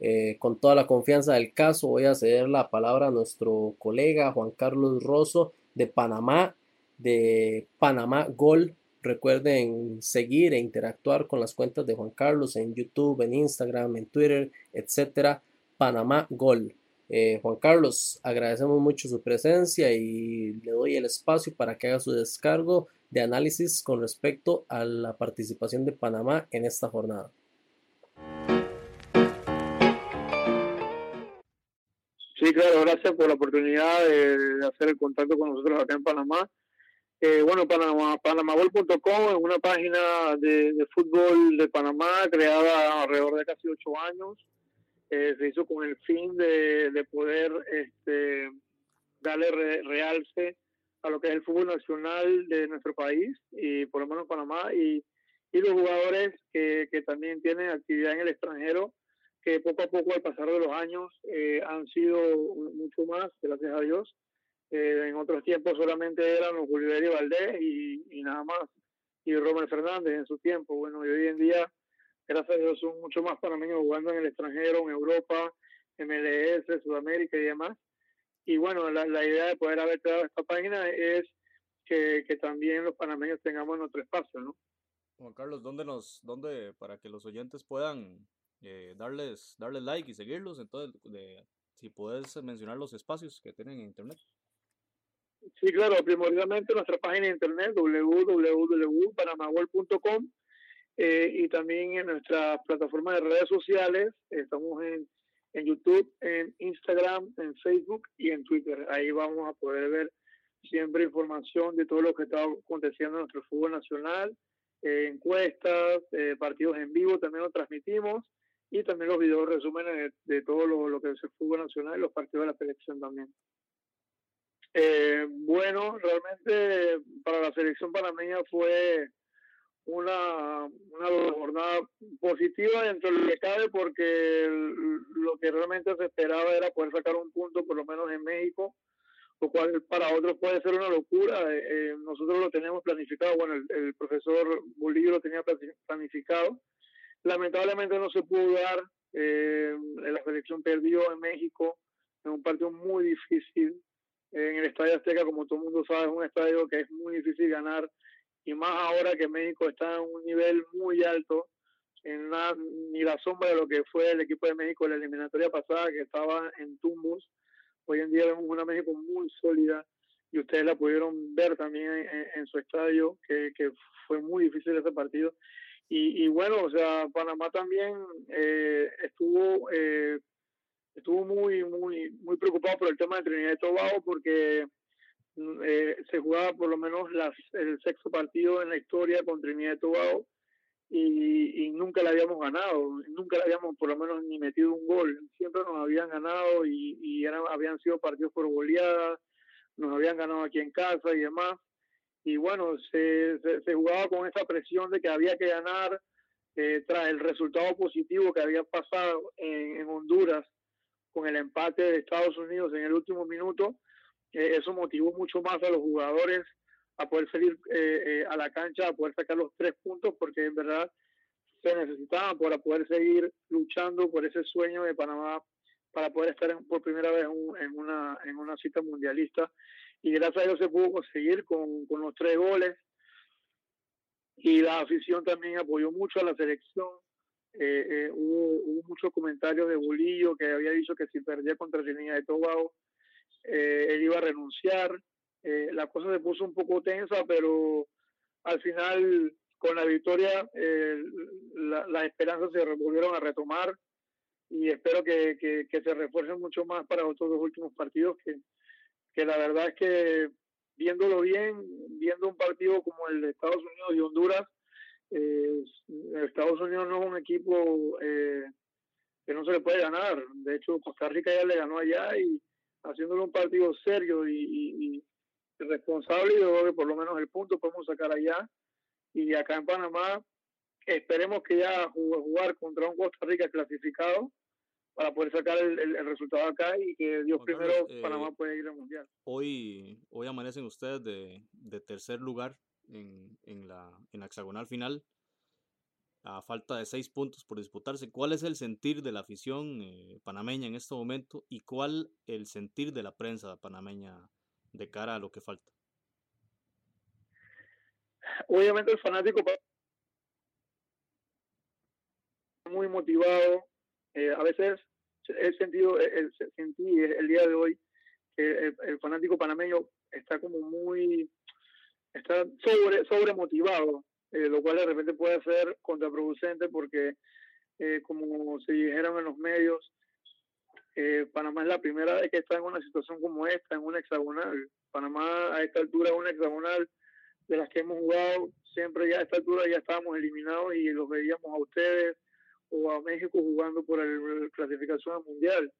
eh, con toda la confianza del caso, voy a ceder la palabra a nuestro colega Juan Carlos Rosso de Panamá, de Panamá Gol. Recuerden seguir e interactuar con las cuentas de Juan Carlos en YouTube, en Instagram, en Twitter, etcétera. Panamá Gol. Eh, Juan Carlos, agradecemos mucho su presencia y le doy el espacio para que haga su descargo de análisis con respecto a la participación de Panamá en esta jornada. Sí, claro, gracias por la oportunidad de, hacer el contacto con nosotros acá en Panamá. Eh, bueno, Panamá, panamagol.com es una página de, fútbol de Panamá creada alrededor de casi ocho años. Eh, se hizo con el fin de, poder este, darle realce a lo que es el fútbol nacional de nuestro país y por lo menos Panamá y, y los jugadores que, que también tienen actividad en el extranjero que poco a poco al pasar de los años eh, han sido mucho más, gracias a Dios. Eh, en otros tiempos solamente eran los Julio Valdés y, nada más, y Romero Fernández en su tiempo. Bueno, y hoy en día, gracias a Dios, son mucho más panameños jugando en el extranjero, en Europa, MLS, Sudamérica y demás. Y bueno, la, idea de poder haber creado esta página es que, que también los panameños tengamos nuestro espacio, ¿no? Juan Carlos, ¿dónde nos, dónde, para que los oyentes puedan eh, darles, darles like y seguirlos. Entonces, de, si puedes mencionar los espacios que tienen en internet. Sí, claro, primordialmente nuestra página de internet www.panamagol.com. eh, y también en nuestras plataformas de redes sociales. Estamos en, en YouTube, en Instagram, en Facebook y en Twitter. Ahí vamos a poder ver siempre información de todo lo que está aconteciendo en nuestro fútbol nacional, eh, encuestas, eh, partidos en vivo también lo transmitimos y también los videos resúmenes de, todo lo, lo, que es el fútbol nacional y los partidos de la selección también. Eh, bueno, realmente para la selección panameña fue una, una jornada positiva dentro de lo que cabe porque lo que realmente se esperaba era poder sacar un punto por lo menos en México lo cual para otros puede ser una locura. Eh, eh, nosotros lo tenemos planificado, bueno, el, profesor Bolillo lo tenía planificado. Lamentablemente no se pudo dar, eh, la selección perdió en México en un partido muy difícil. En el Estadio Azteca, como todo el mundo sabe, es un estadio que es muy difícil ganar y más ahora que México está en un nivel muy alto, en ni la sombra de lo que fue el equipo de México en la eliminatoria pasada, que estaba en tumbos Hoy en día vemos una México muy sólida y ustedes la pudieron ver también en, su estadio, que, fue muy difícil ese partido. Y, bueno, o sea, Panamá también eh, estuvo eh, estuvo muy muy muy preocupado por el tema de Trinidad y Tobago porque eh, se jugaba por lo menos las, el sexto partido en la historia con Trinidad y Tobago y, nunca le habíamos ganado, nunca le habíamos por lo menos ni metido un gol, siempre nos habían ganado y, y habían sido partidos por goleadas, nos habían ganado aquí en casa y demás, y bueno, se, jugaba con esa presión de que había que ganar eh, tras el resultado positivo que había pasado en, en, Honduras con el empate de Estados Unidos en el último minuto, eh, eso motivó mucho más a los jugadores a poder salir eh, eh, a la cancha, a poder sacar los tres puntos, porque en verdad se necesitaban para poder seguir luchando por ese sueño de Panamá, para poder estar por primera vez en, una, en una cita mundialista. Y gracias a Dios se pudo conseguir con, con los tres goles. Y la afición también apoyó mucho a la selección. Eh, hubo, hubo, muchos comentarios de Bolillo que había dicho que si perdía contra Trinidad de Tobago, él iba a renunciar. Eh, la cosa se puso un poco tensa, pero al final con la victoria eh, las esperanzas se volvieron a retomar y espero que, que, se refuercen mucho más para otros dos últimos partidos que, que la verdad es que viéndolo bien, viendo un partido como el de Estados Unidos y Honduras, eh, Estados Unidos no es un equipo eh, que no se le puede ganar. De hecho, Costa Rica ya le ganó allá y haciéndole un partido serio y, responsable y yo creo que por lo menos el punto podemos sacar allá. Y acá en Panamá esperemos que ya jugar contra un Costa Rica clasificado para poder sacar el, resultado acá y que Dios primero eh, Panamá pueda ir al Mundial. Hoy, hoy amanecen ustedes de, de tercer lugar en, en, la, en la hexagonal final a falta de seis puntos por disputarse. ¿Cuál es el sentir de la afición eh, panameña en este momento y cuál el sentir de la prensa panameña de cara a lo que falta? Obviamente el fanático muy motivado. Eh, a veces he sentido, el, sentí el día de hoy que el, fanático panameño está como muy, está sobre, sobre motivado, eh, lo cual de repente puede ser contraproducente porque, eh, como se dijeron en los medios, eh, Panamá es la primera vez que está en una situación como esta, en una hexagonal. Panamá a esta altura es una hexagonal de las que hemos jugado, siempre ya a esta altura ya estábamos eliminados y los veíamos a ustedes o a México jugando por la clasificación mundial.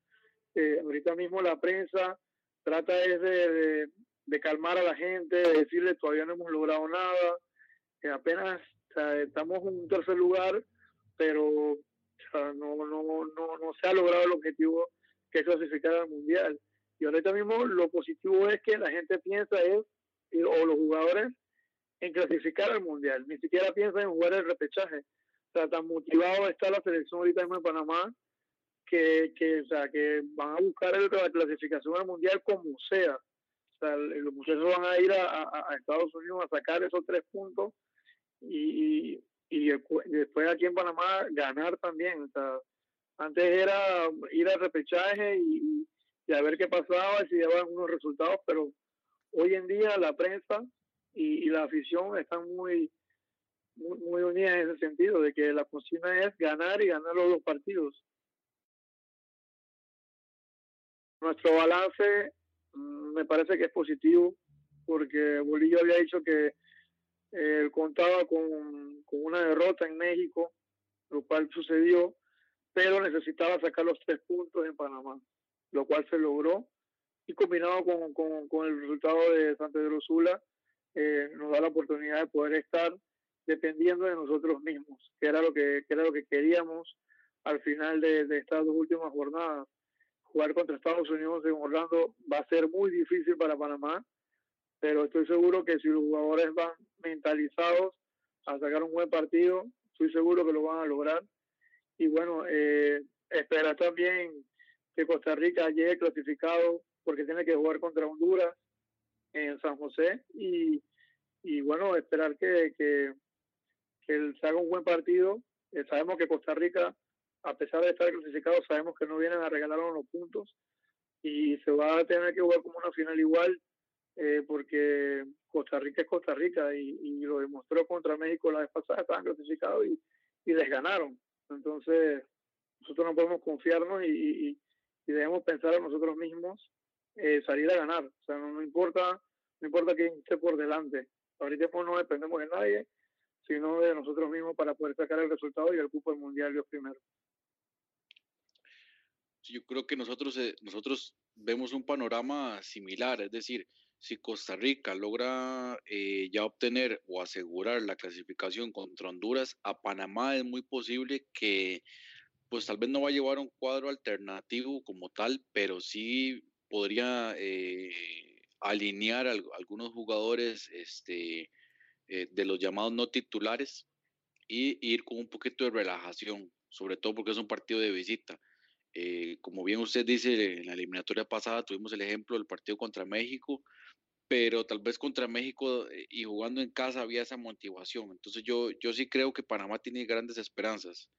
Eh, ahorita mismo la prensa trata de, de, calmar a la gente, de decirle todavía no hemos logrado nada, que apenas estamos en un tercer lugar, pero no, no, no, no se ha logrado el objetivo que clasificar al mundial. Y ahorita mismo lo positivo es que la gente piensa es, o los jugadores, en clasificar al mundial, ni siquiera piensan en jugar el repechaje. Tan motivado está la selección ahorita mismo en Panamá que, que, o sea, que van a buscar la clasificación al mundial como sea. O sea, los muchachos van a ir a, Estados Unidos a sacar esos tres puntos y, y, después aquí en Panamá ganar también. O sea, antes era ir al repechaje y, a ver qué pasaba, si daban unos resultados, pero hoy en día la prensa y, la afición están muy muy, unidas en ese sentido, de que la consigna es ganar y ganar los dos partidos. Nuestro balance mm, me parece que es positivo, porque Bolillo había dicho que eh, él contaba con, con una derrota en México, lo cual sucedió, pero necesitaba sacar los tres puntos en Panamá, lo cual se logró y combinado con, con, con el resultado de San Pedro Sula, eh, nos da la oportunidad de poder estar dependiendo de nosotros mismos, que era lo que, que era lo que queríamos al final de, estas dos últimas jornadas. Jugar contra Estados Unidos en Orlando va a ser muy difícil para Panamá, pero estoy seguro que si los jugadores van mentalizados a sacar un buen partido, estoy seguro que lo van a lograr. Y bueno, eh, esperar también que Costa Rica llegue clasificado porque tiene que jugar contra Honduras en San José y, y bueno, esperar que, que, que se haga un buen partido. Eh, sabemos que Costa Rica, a pesar de estar clasificado, sabemos que no vienen a regalarnos los puntos y se va a tener que jugar como una final igual eh, porque Costa Rica es Costa Rica y, y, lo demostró contra México la vez pasada, estaban clasificados y, y les ganaron. Entonces, nosotros no podemos confiarnos y, y, debemos pensar a nosotros mismos eh, salir a ganar. O sea, no, no, importa no importa quién esté por delante. Ahorita no dependemos de nadie, sino de nosotros mismos para poder sacar el resultado y el cupo del Mundial primero. Yo creo que nosotros, eh, nosotros vemos un panorama similar, es decir, si Costa Rica logra eh, ya obtener o asegurar la clasificación contra Honduras, a Panamá es muy posible que pues tal vez no va a llevar un cuadro alternativo como tal, pero sí podría eh, alinear algunos jugadores este, eh, de los llamados no titulares y ir con un poquito de relajación, sobre todo porque es un partido de visita. Eh, como bien usted dice, en la eliminatoria pasada tuvimos el ejemplo del partido contra México, pero tal vez contra México eh, y jugando en casa había esa motivación. Entonces yo, yo sí creo que Panamá tiene grandes esperanzas.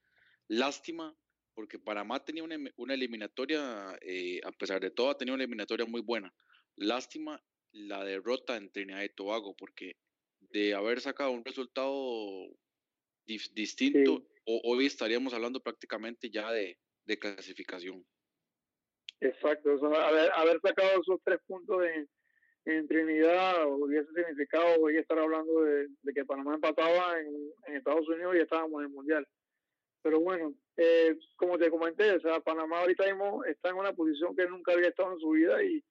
Lástima porque Panamá tenía una, una eliminatoria, a pesar de todo, ha tenido una eliminatoria muy buena. Lástima la derrota en Trinidad y Tobago, porque de haber sacado un resultado distinto, sí. o, hoy estaríamos hablando prácticamente ya de, de clasificación. Exacto, haber, haber, sacado esos tres puntos en, en Trinidad hubiese significado hoy estar hablando de, de que Panamá empataba en, en, Estados Unidos y estábamos en el Mundial. Pero bueno, eh, como te comenté, o sea, Panamá ahorita mismo está en una posición que nunca había estado en su vida y,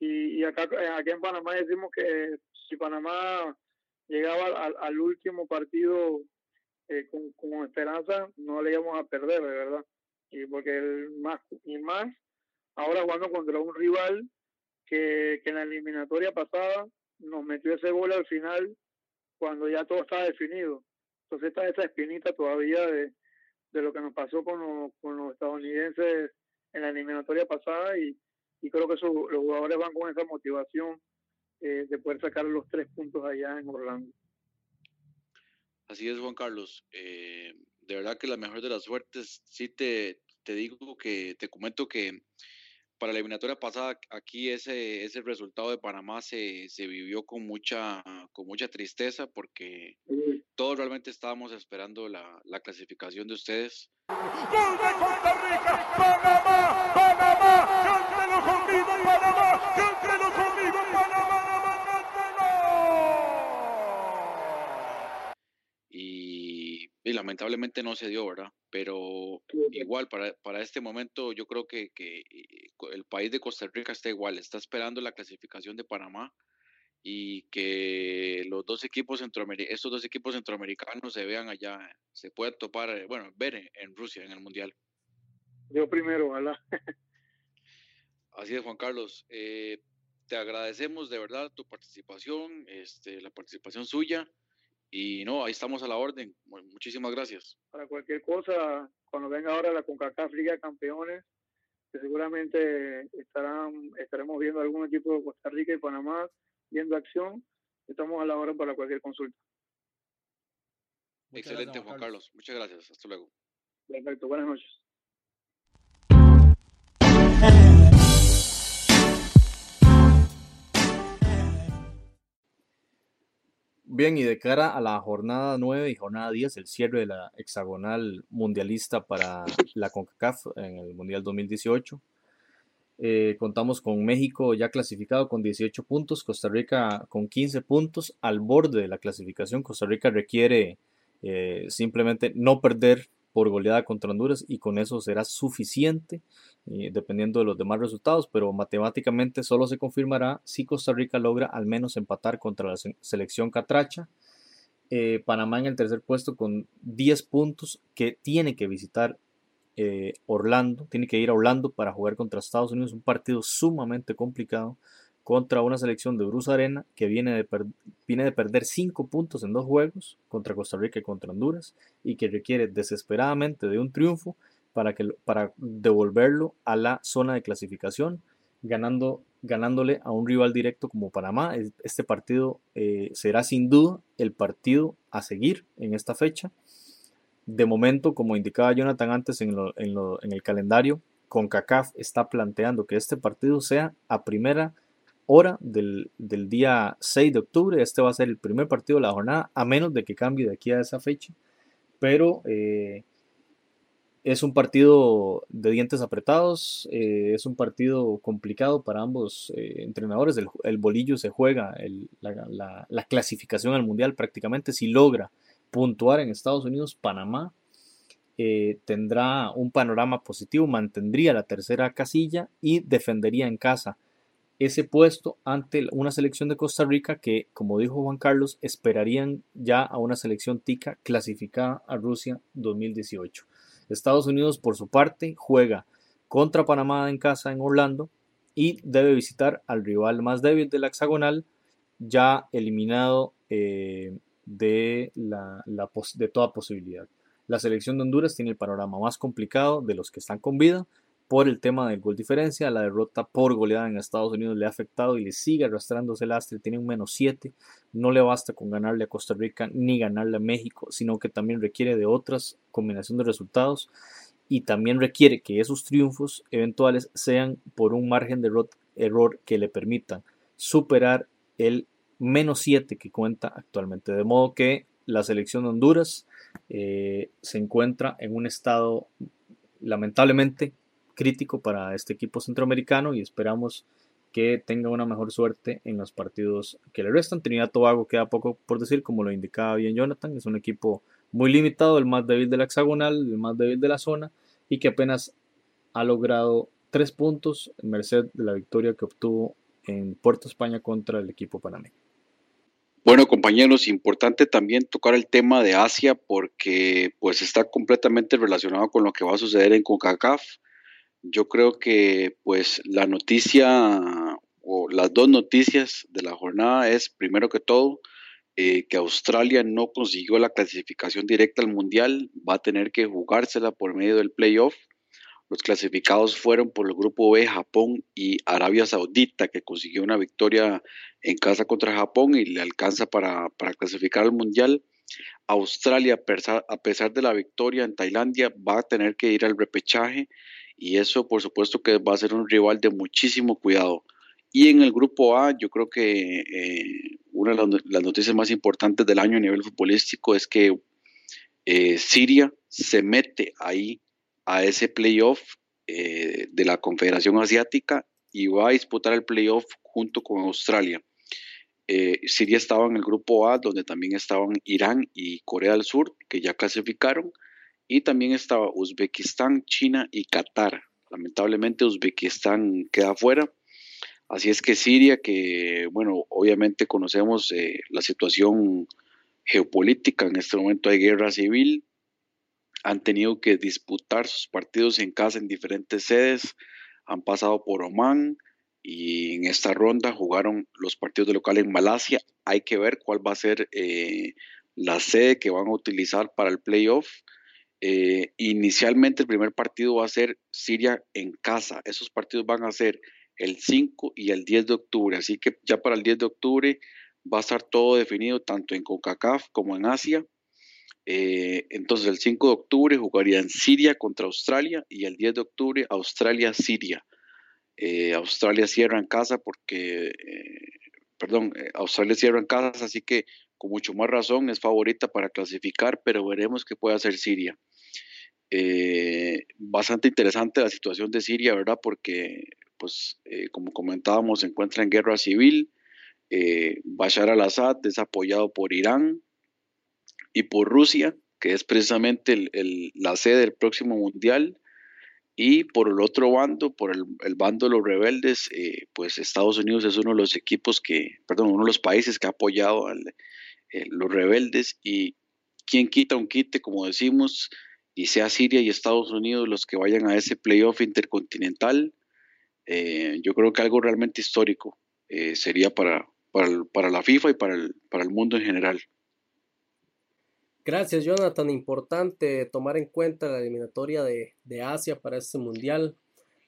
y, y acá, aquí en Panamá decimos que si Panamá llegaba al, al último partido eh, con, con, esperanza, no le íbamos a perder, de verdad. Y porque el más y más, ahora jugando contra un rival que, que en la eliminatoria pasada nos metió ese gol al final cuando ya todo estaba definido. Entonces está esa espinita todavía de, de lo que nos pasó con los, con los estadounidenses en la eliminatoria pasada y, y creo que eso, los jugadores van con esa motivación eh, de poder sacar los tres puntos allá en Orlando. Así es, Juan Carlos. Eh, de verdad que la mejor de las suertes. Sí te, te digo que, te comento que para la eliminatoria pasada, aquí ese, ese resultado de Panamá se, se vivió con mucha, con mucha tristeza porque sí. todos realmente estábamos esperando la, la clasificación de ustedes. ¡Gol de Costa Rica! ¡Panamá! ¡Panamá! ¡Cántelo conmigo, Panamá! ¡Cántelo conmigo, Panamá! Y, y, lamentablemente no se dio, ¿verdad? Pero igual, para, para este momento yo creo que, que, el país de Costa Rica está igual, está esperando la clasificación de Panamá y que los dos equipos centroamericanos, estos dos equipos centroamericanos se vean allá, se pueda topar, eh, bueno, ver en, en Rusia, en el Mundial. Yo primero, ojalá. *laughs* Así es, Juan Carlos. Eh, te agradecemos de verdad tu participación, este, la participación suya. Y no, ahí estamos a la orden. Muchísimas gracias. Para cualquier cosa, cuando venga ahora la CONCACAF Liga de Campeones, que seguramente estarán, estaremos viendo algún equipo de Costa Rica y Panamá viendo acción. Estamos a la orden para cualquier consulta. Muchas Excelente, gracias, Juan Carlos. Carlos. Muchas gracias. Hasta luego. Perfecto. Buenas noches. Bien, y de cara a la jornada 9 y jornada 10, el cierre de la hexagonal mundialista para la CONCACAF en el Mundial 2018, eh, contamos con México ya clasificado con 18 puntos, Costa Rica con 15 puntos al borde de la clasificación. Costa Rica requiere eh, simplemente no perder por goleada contra Honduras y con eso será suficiente eh, dependiendo de los demás resultados, pero matemáticamente solo se confirmará si Costa Rica logra al menos empatar contra la selección catracha. Eh, Panamá en el tercer puesto con 10 puntos que tiene que visitar eh, Orlando, tiene que ir a Orlando para jugar contra Estados Unidos, un partido sumamente complicado contra una selección de Bruce Arena que viene de, viene de perder 5 puntos en dos juegos contra Costa Rica y contra Honduras y que requiere desesperadamente de un triunfo para, que, para devolverlo a la zona de clasificación, ganando, ganándole a un rival directo como Panamá. Este partido eh, será sin duda el partido a seguir en esta fecha. De momento, como indicaba Jonathan antes en, en el calendario, CONCACAF está planteando que este partido sea a primera hora del, día 6 de octubre. Este va a ser el primer partido de la jornada, a menos de que cambie de aquí a esa fecha. Pero eh, es un partido de dientes apretados, eh, es un partido complicado para ambos eh, entrenadores. El, bolillo se juega la, clasificación al mundial prácticamente. Si logra puntuar en Estados Unidos, Panamá tendrá un panorama positivo, mantendría la tercera casilla y defendería en casa ese puesto ante una selección de Costa Rica que, como dijo Juan Carlos, esperarían ya a una selección tica clasificada a Rusia 2018. Estados Unidos, por su parte, juega contra Panamá en casa en Orlando y debe visitar al rival más débil de la hexagonal, ya eliminado eh, de, la, de toda posibilidad. La selección de Honduras tiene el panorama más complicado de los que están con vida, por el tema del gol diferencia. La derrota por goleada en Estados Unidos le ha afectado y le sigue arrastrándose el astre. Tiene un menos 7. No le basta con ganarle a Costa Rica ni ganarle a México, sino que también requiere de otras combinación de resultados y también requiere que esos triunfos eventuales sean por un margen de error que le permita superar el menos 7 que cuenta actualmente. De modo que la selección de Honduras eh, se encuentra en un estado lamentablemente crítico para este equipo centroamericano y esperamos que tenga una mejor suerte en los partidos que le restan. Trinidad Tobago queda poco por decir, como lo indicaba bien Jonathan, es un equipo muy limitado, el más débil de la hexagonal, el más débil de la zona y que apenas ha logrado tres puntos en merced de la victoria que obtuvo en Puerto España contra el equipo panameño. Bueno, compañeros, importante también tocar el tema de Asia porque pues está completamente relacionado con lo que va a suceder en CONCACAF. Yo creo que pues la noticia o las dos noticias de la jornada es primero que todo eh, que Australia no consiguió la clasificación directa al mundial, va a tener que jugársela por medio del playoff. Los clasificados fueron por el grupo B, Japón y Arabia Saudita, que consiguió una victoria en casa contra Japón y le alcanza para, para clasificar al mundial. Australia, a pesar de la victoria en Tailandia, va a tener que ir al repechaje y eso por supuesto que va a ser un rival de muchísimo cuidado. Y en el grupo A, yo creo que eh, una de las noticias más importantes del año a nivel futbolístico es que eh, Siria se mete ahí a ese playoff eh, de la Confederación Asiática y va a disputar el playoff junto con Australia. Siria estaba en el grupo A, donde también estaban Irán y Corea del Sur, que ya clasificaron y también estaba Uzbekistán, China y Qatar. Lamentablemente Uzbekistán queda fuera. Así es que Siria, que bueno, obviamente conocemos eh, la situación geopolítica, en este momento hay guerra civil, han tenido que disputar sus partidos en casa en diferentes sedes, han pasado por Oman y en esta ronda jugaron los partidos de local en Malasia. Hay que ver cuál va a ser eh, la sede que van a utilizar para el playoff. Eh, inicialmente el primer partido va a ser Siria en casa. Esos partidos van a ser el 5 y el 10 de octubre. Así que ya para el 10 de octubre va a estar todo definido tanto en CONCACAF como en Asia. Eh, entonces el 5 de octubre jugarían Siria contra Australia y el 10 de octubre Australia-Siria. Eh, Australia cierra en casa porque, perdón, Australia cierra en casa, así que con mucho más razón es favorita para clasificar, pero veremos qué puede hacer Siria. Eh, bastante interesante la situación de Siria, ¿verdad? Porque, pues, eh, como comentábamos, se encuentra en guerra civil. Eh, Bashar al-Assad es apoyado por Irán y por Rusia, que es precisamente la sede del próximo mundial. Y por el otro bando, por el, bando de los rebeldes, pues Estados Unidos es uno de los equipos que, perdón, uno de los países que ha apoyado a los rebeldes. Y quien quita un quite, como decimos, y sea Siria y Estados Unidos los que vayan a ese playoff intercontinental, eh, yo creo que algo realmente histórico eh, sería para, para, la FIFA y para el, para el mundo en general. Gracias, Jonathan. Importante tomar en cuenta la eliminatoria de, de, Asia para este mundial.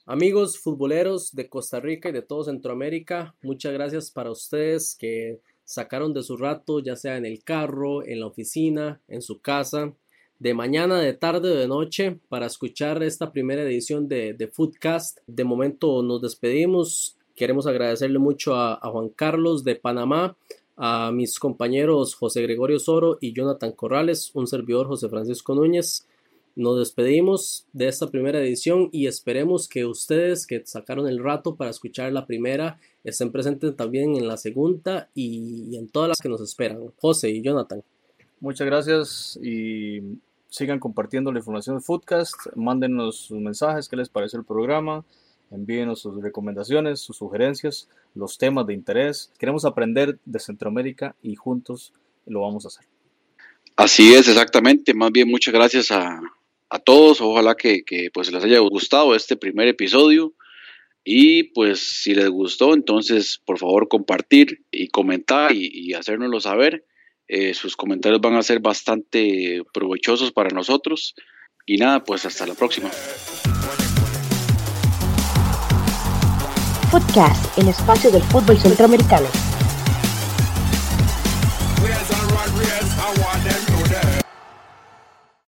Amigos futboleros de Costa Rica y de todo Centroamérica, muchas gracias para ustedes que sacaron de su rato, ya sea en el carro, en la oficina, en su casa, de mañana, de tarde o de noche para escuchar esta primera edición de, de Foodcast. De momento nos despedimos. Queremos agradecerle mucho a, Juan Carlos de Panamá, a mis compañeros José Gregorio Soro y Jonathan Corrales, un servidor José Francisco Núñez. Nos despedimos de esta primera edición y esperemos que ustedes que sacaron el rato para escuchar la primera estén presentes también en la segunda y en todas las que nos esperan. José y Jonathan. Muchas gracias y sigan compartiendo la información del Foodcast, mándenos sus mensajes, qué les parece el programa, envíenos sus recomendaciones, sus sugerencias, los temas de interés. Queremos aprender de Centroamérica y juntos lo vamos a hacer. Así es, exactamente. Más bien, muchas gracias a, todos. Ojalá que, pues les haya gustado este primer episodio. Y pues si les gustó, entonces por favor compartir y comentar y, y hacérnoslo saber. Eh, sus comentarios van a ser bastante provechosos para nosotros. Y nada, pues hasta la próxima. El espacio del fútbol centroamericano.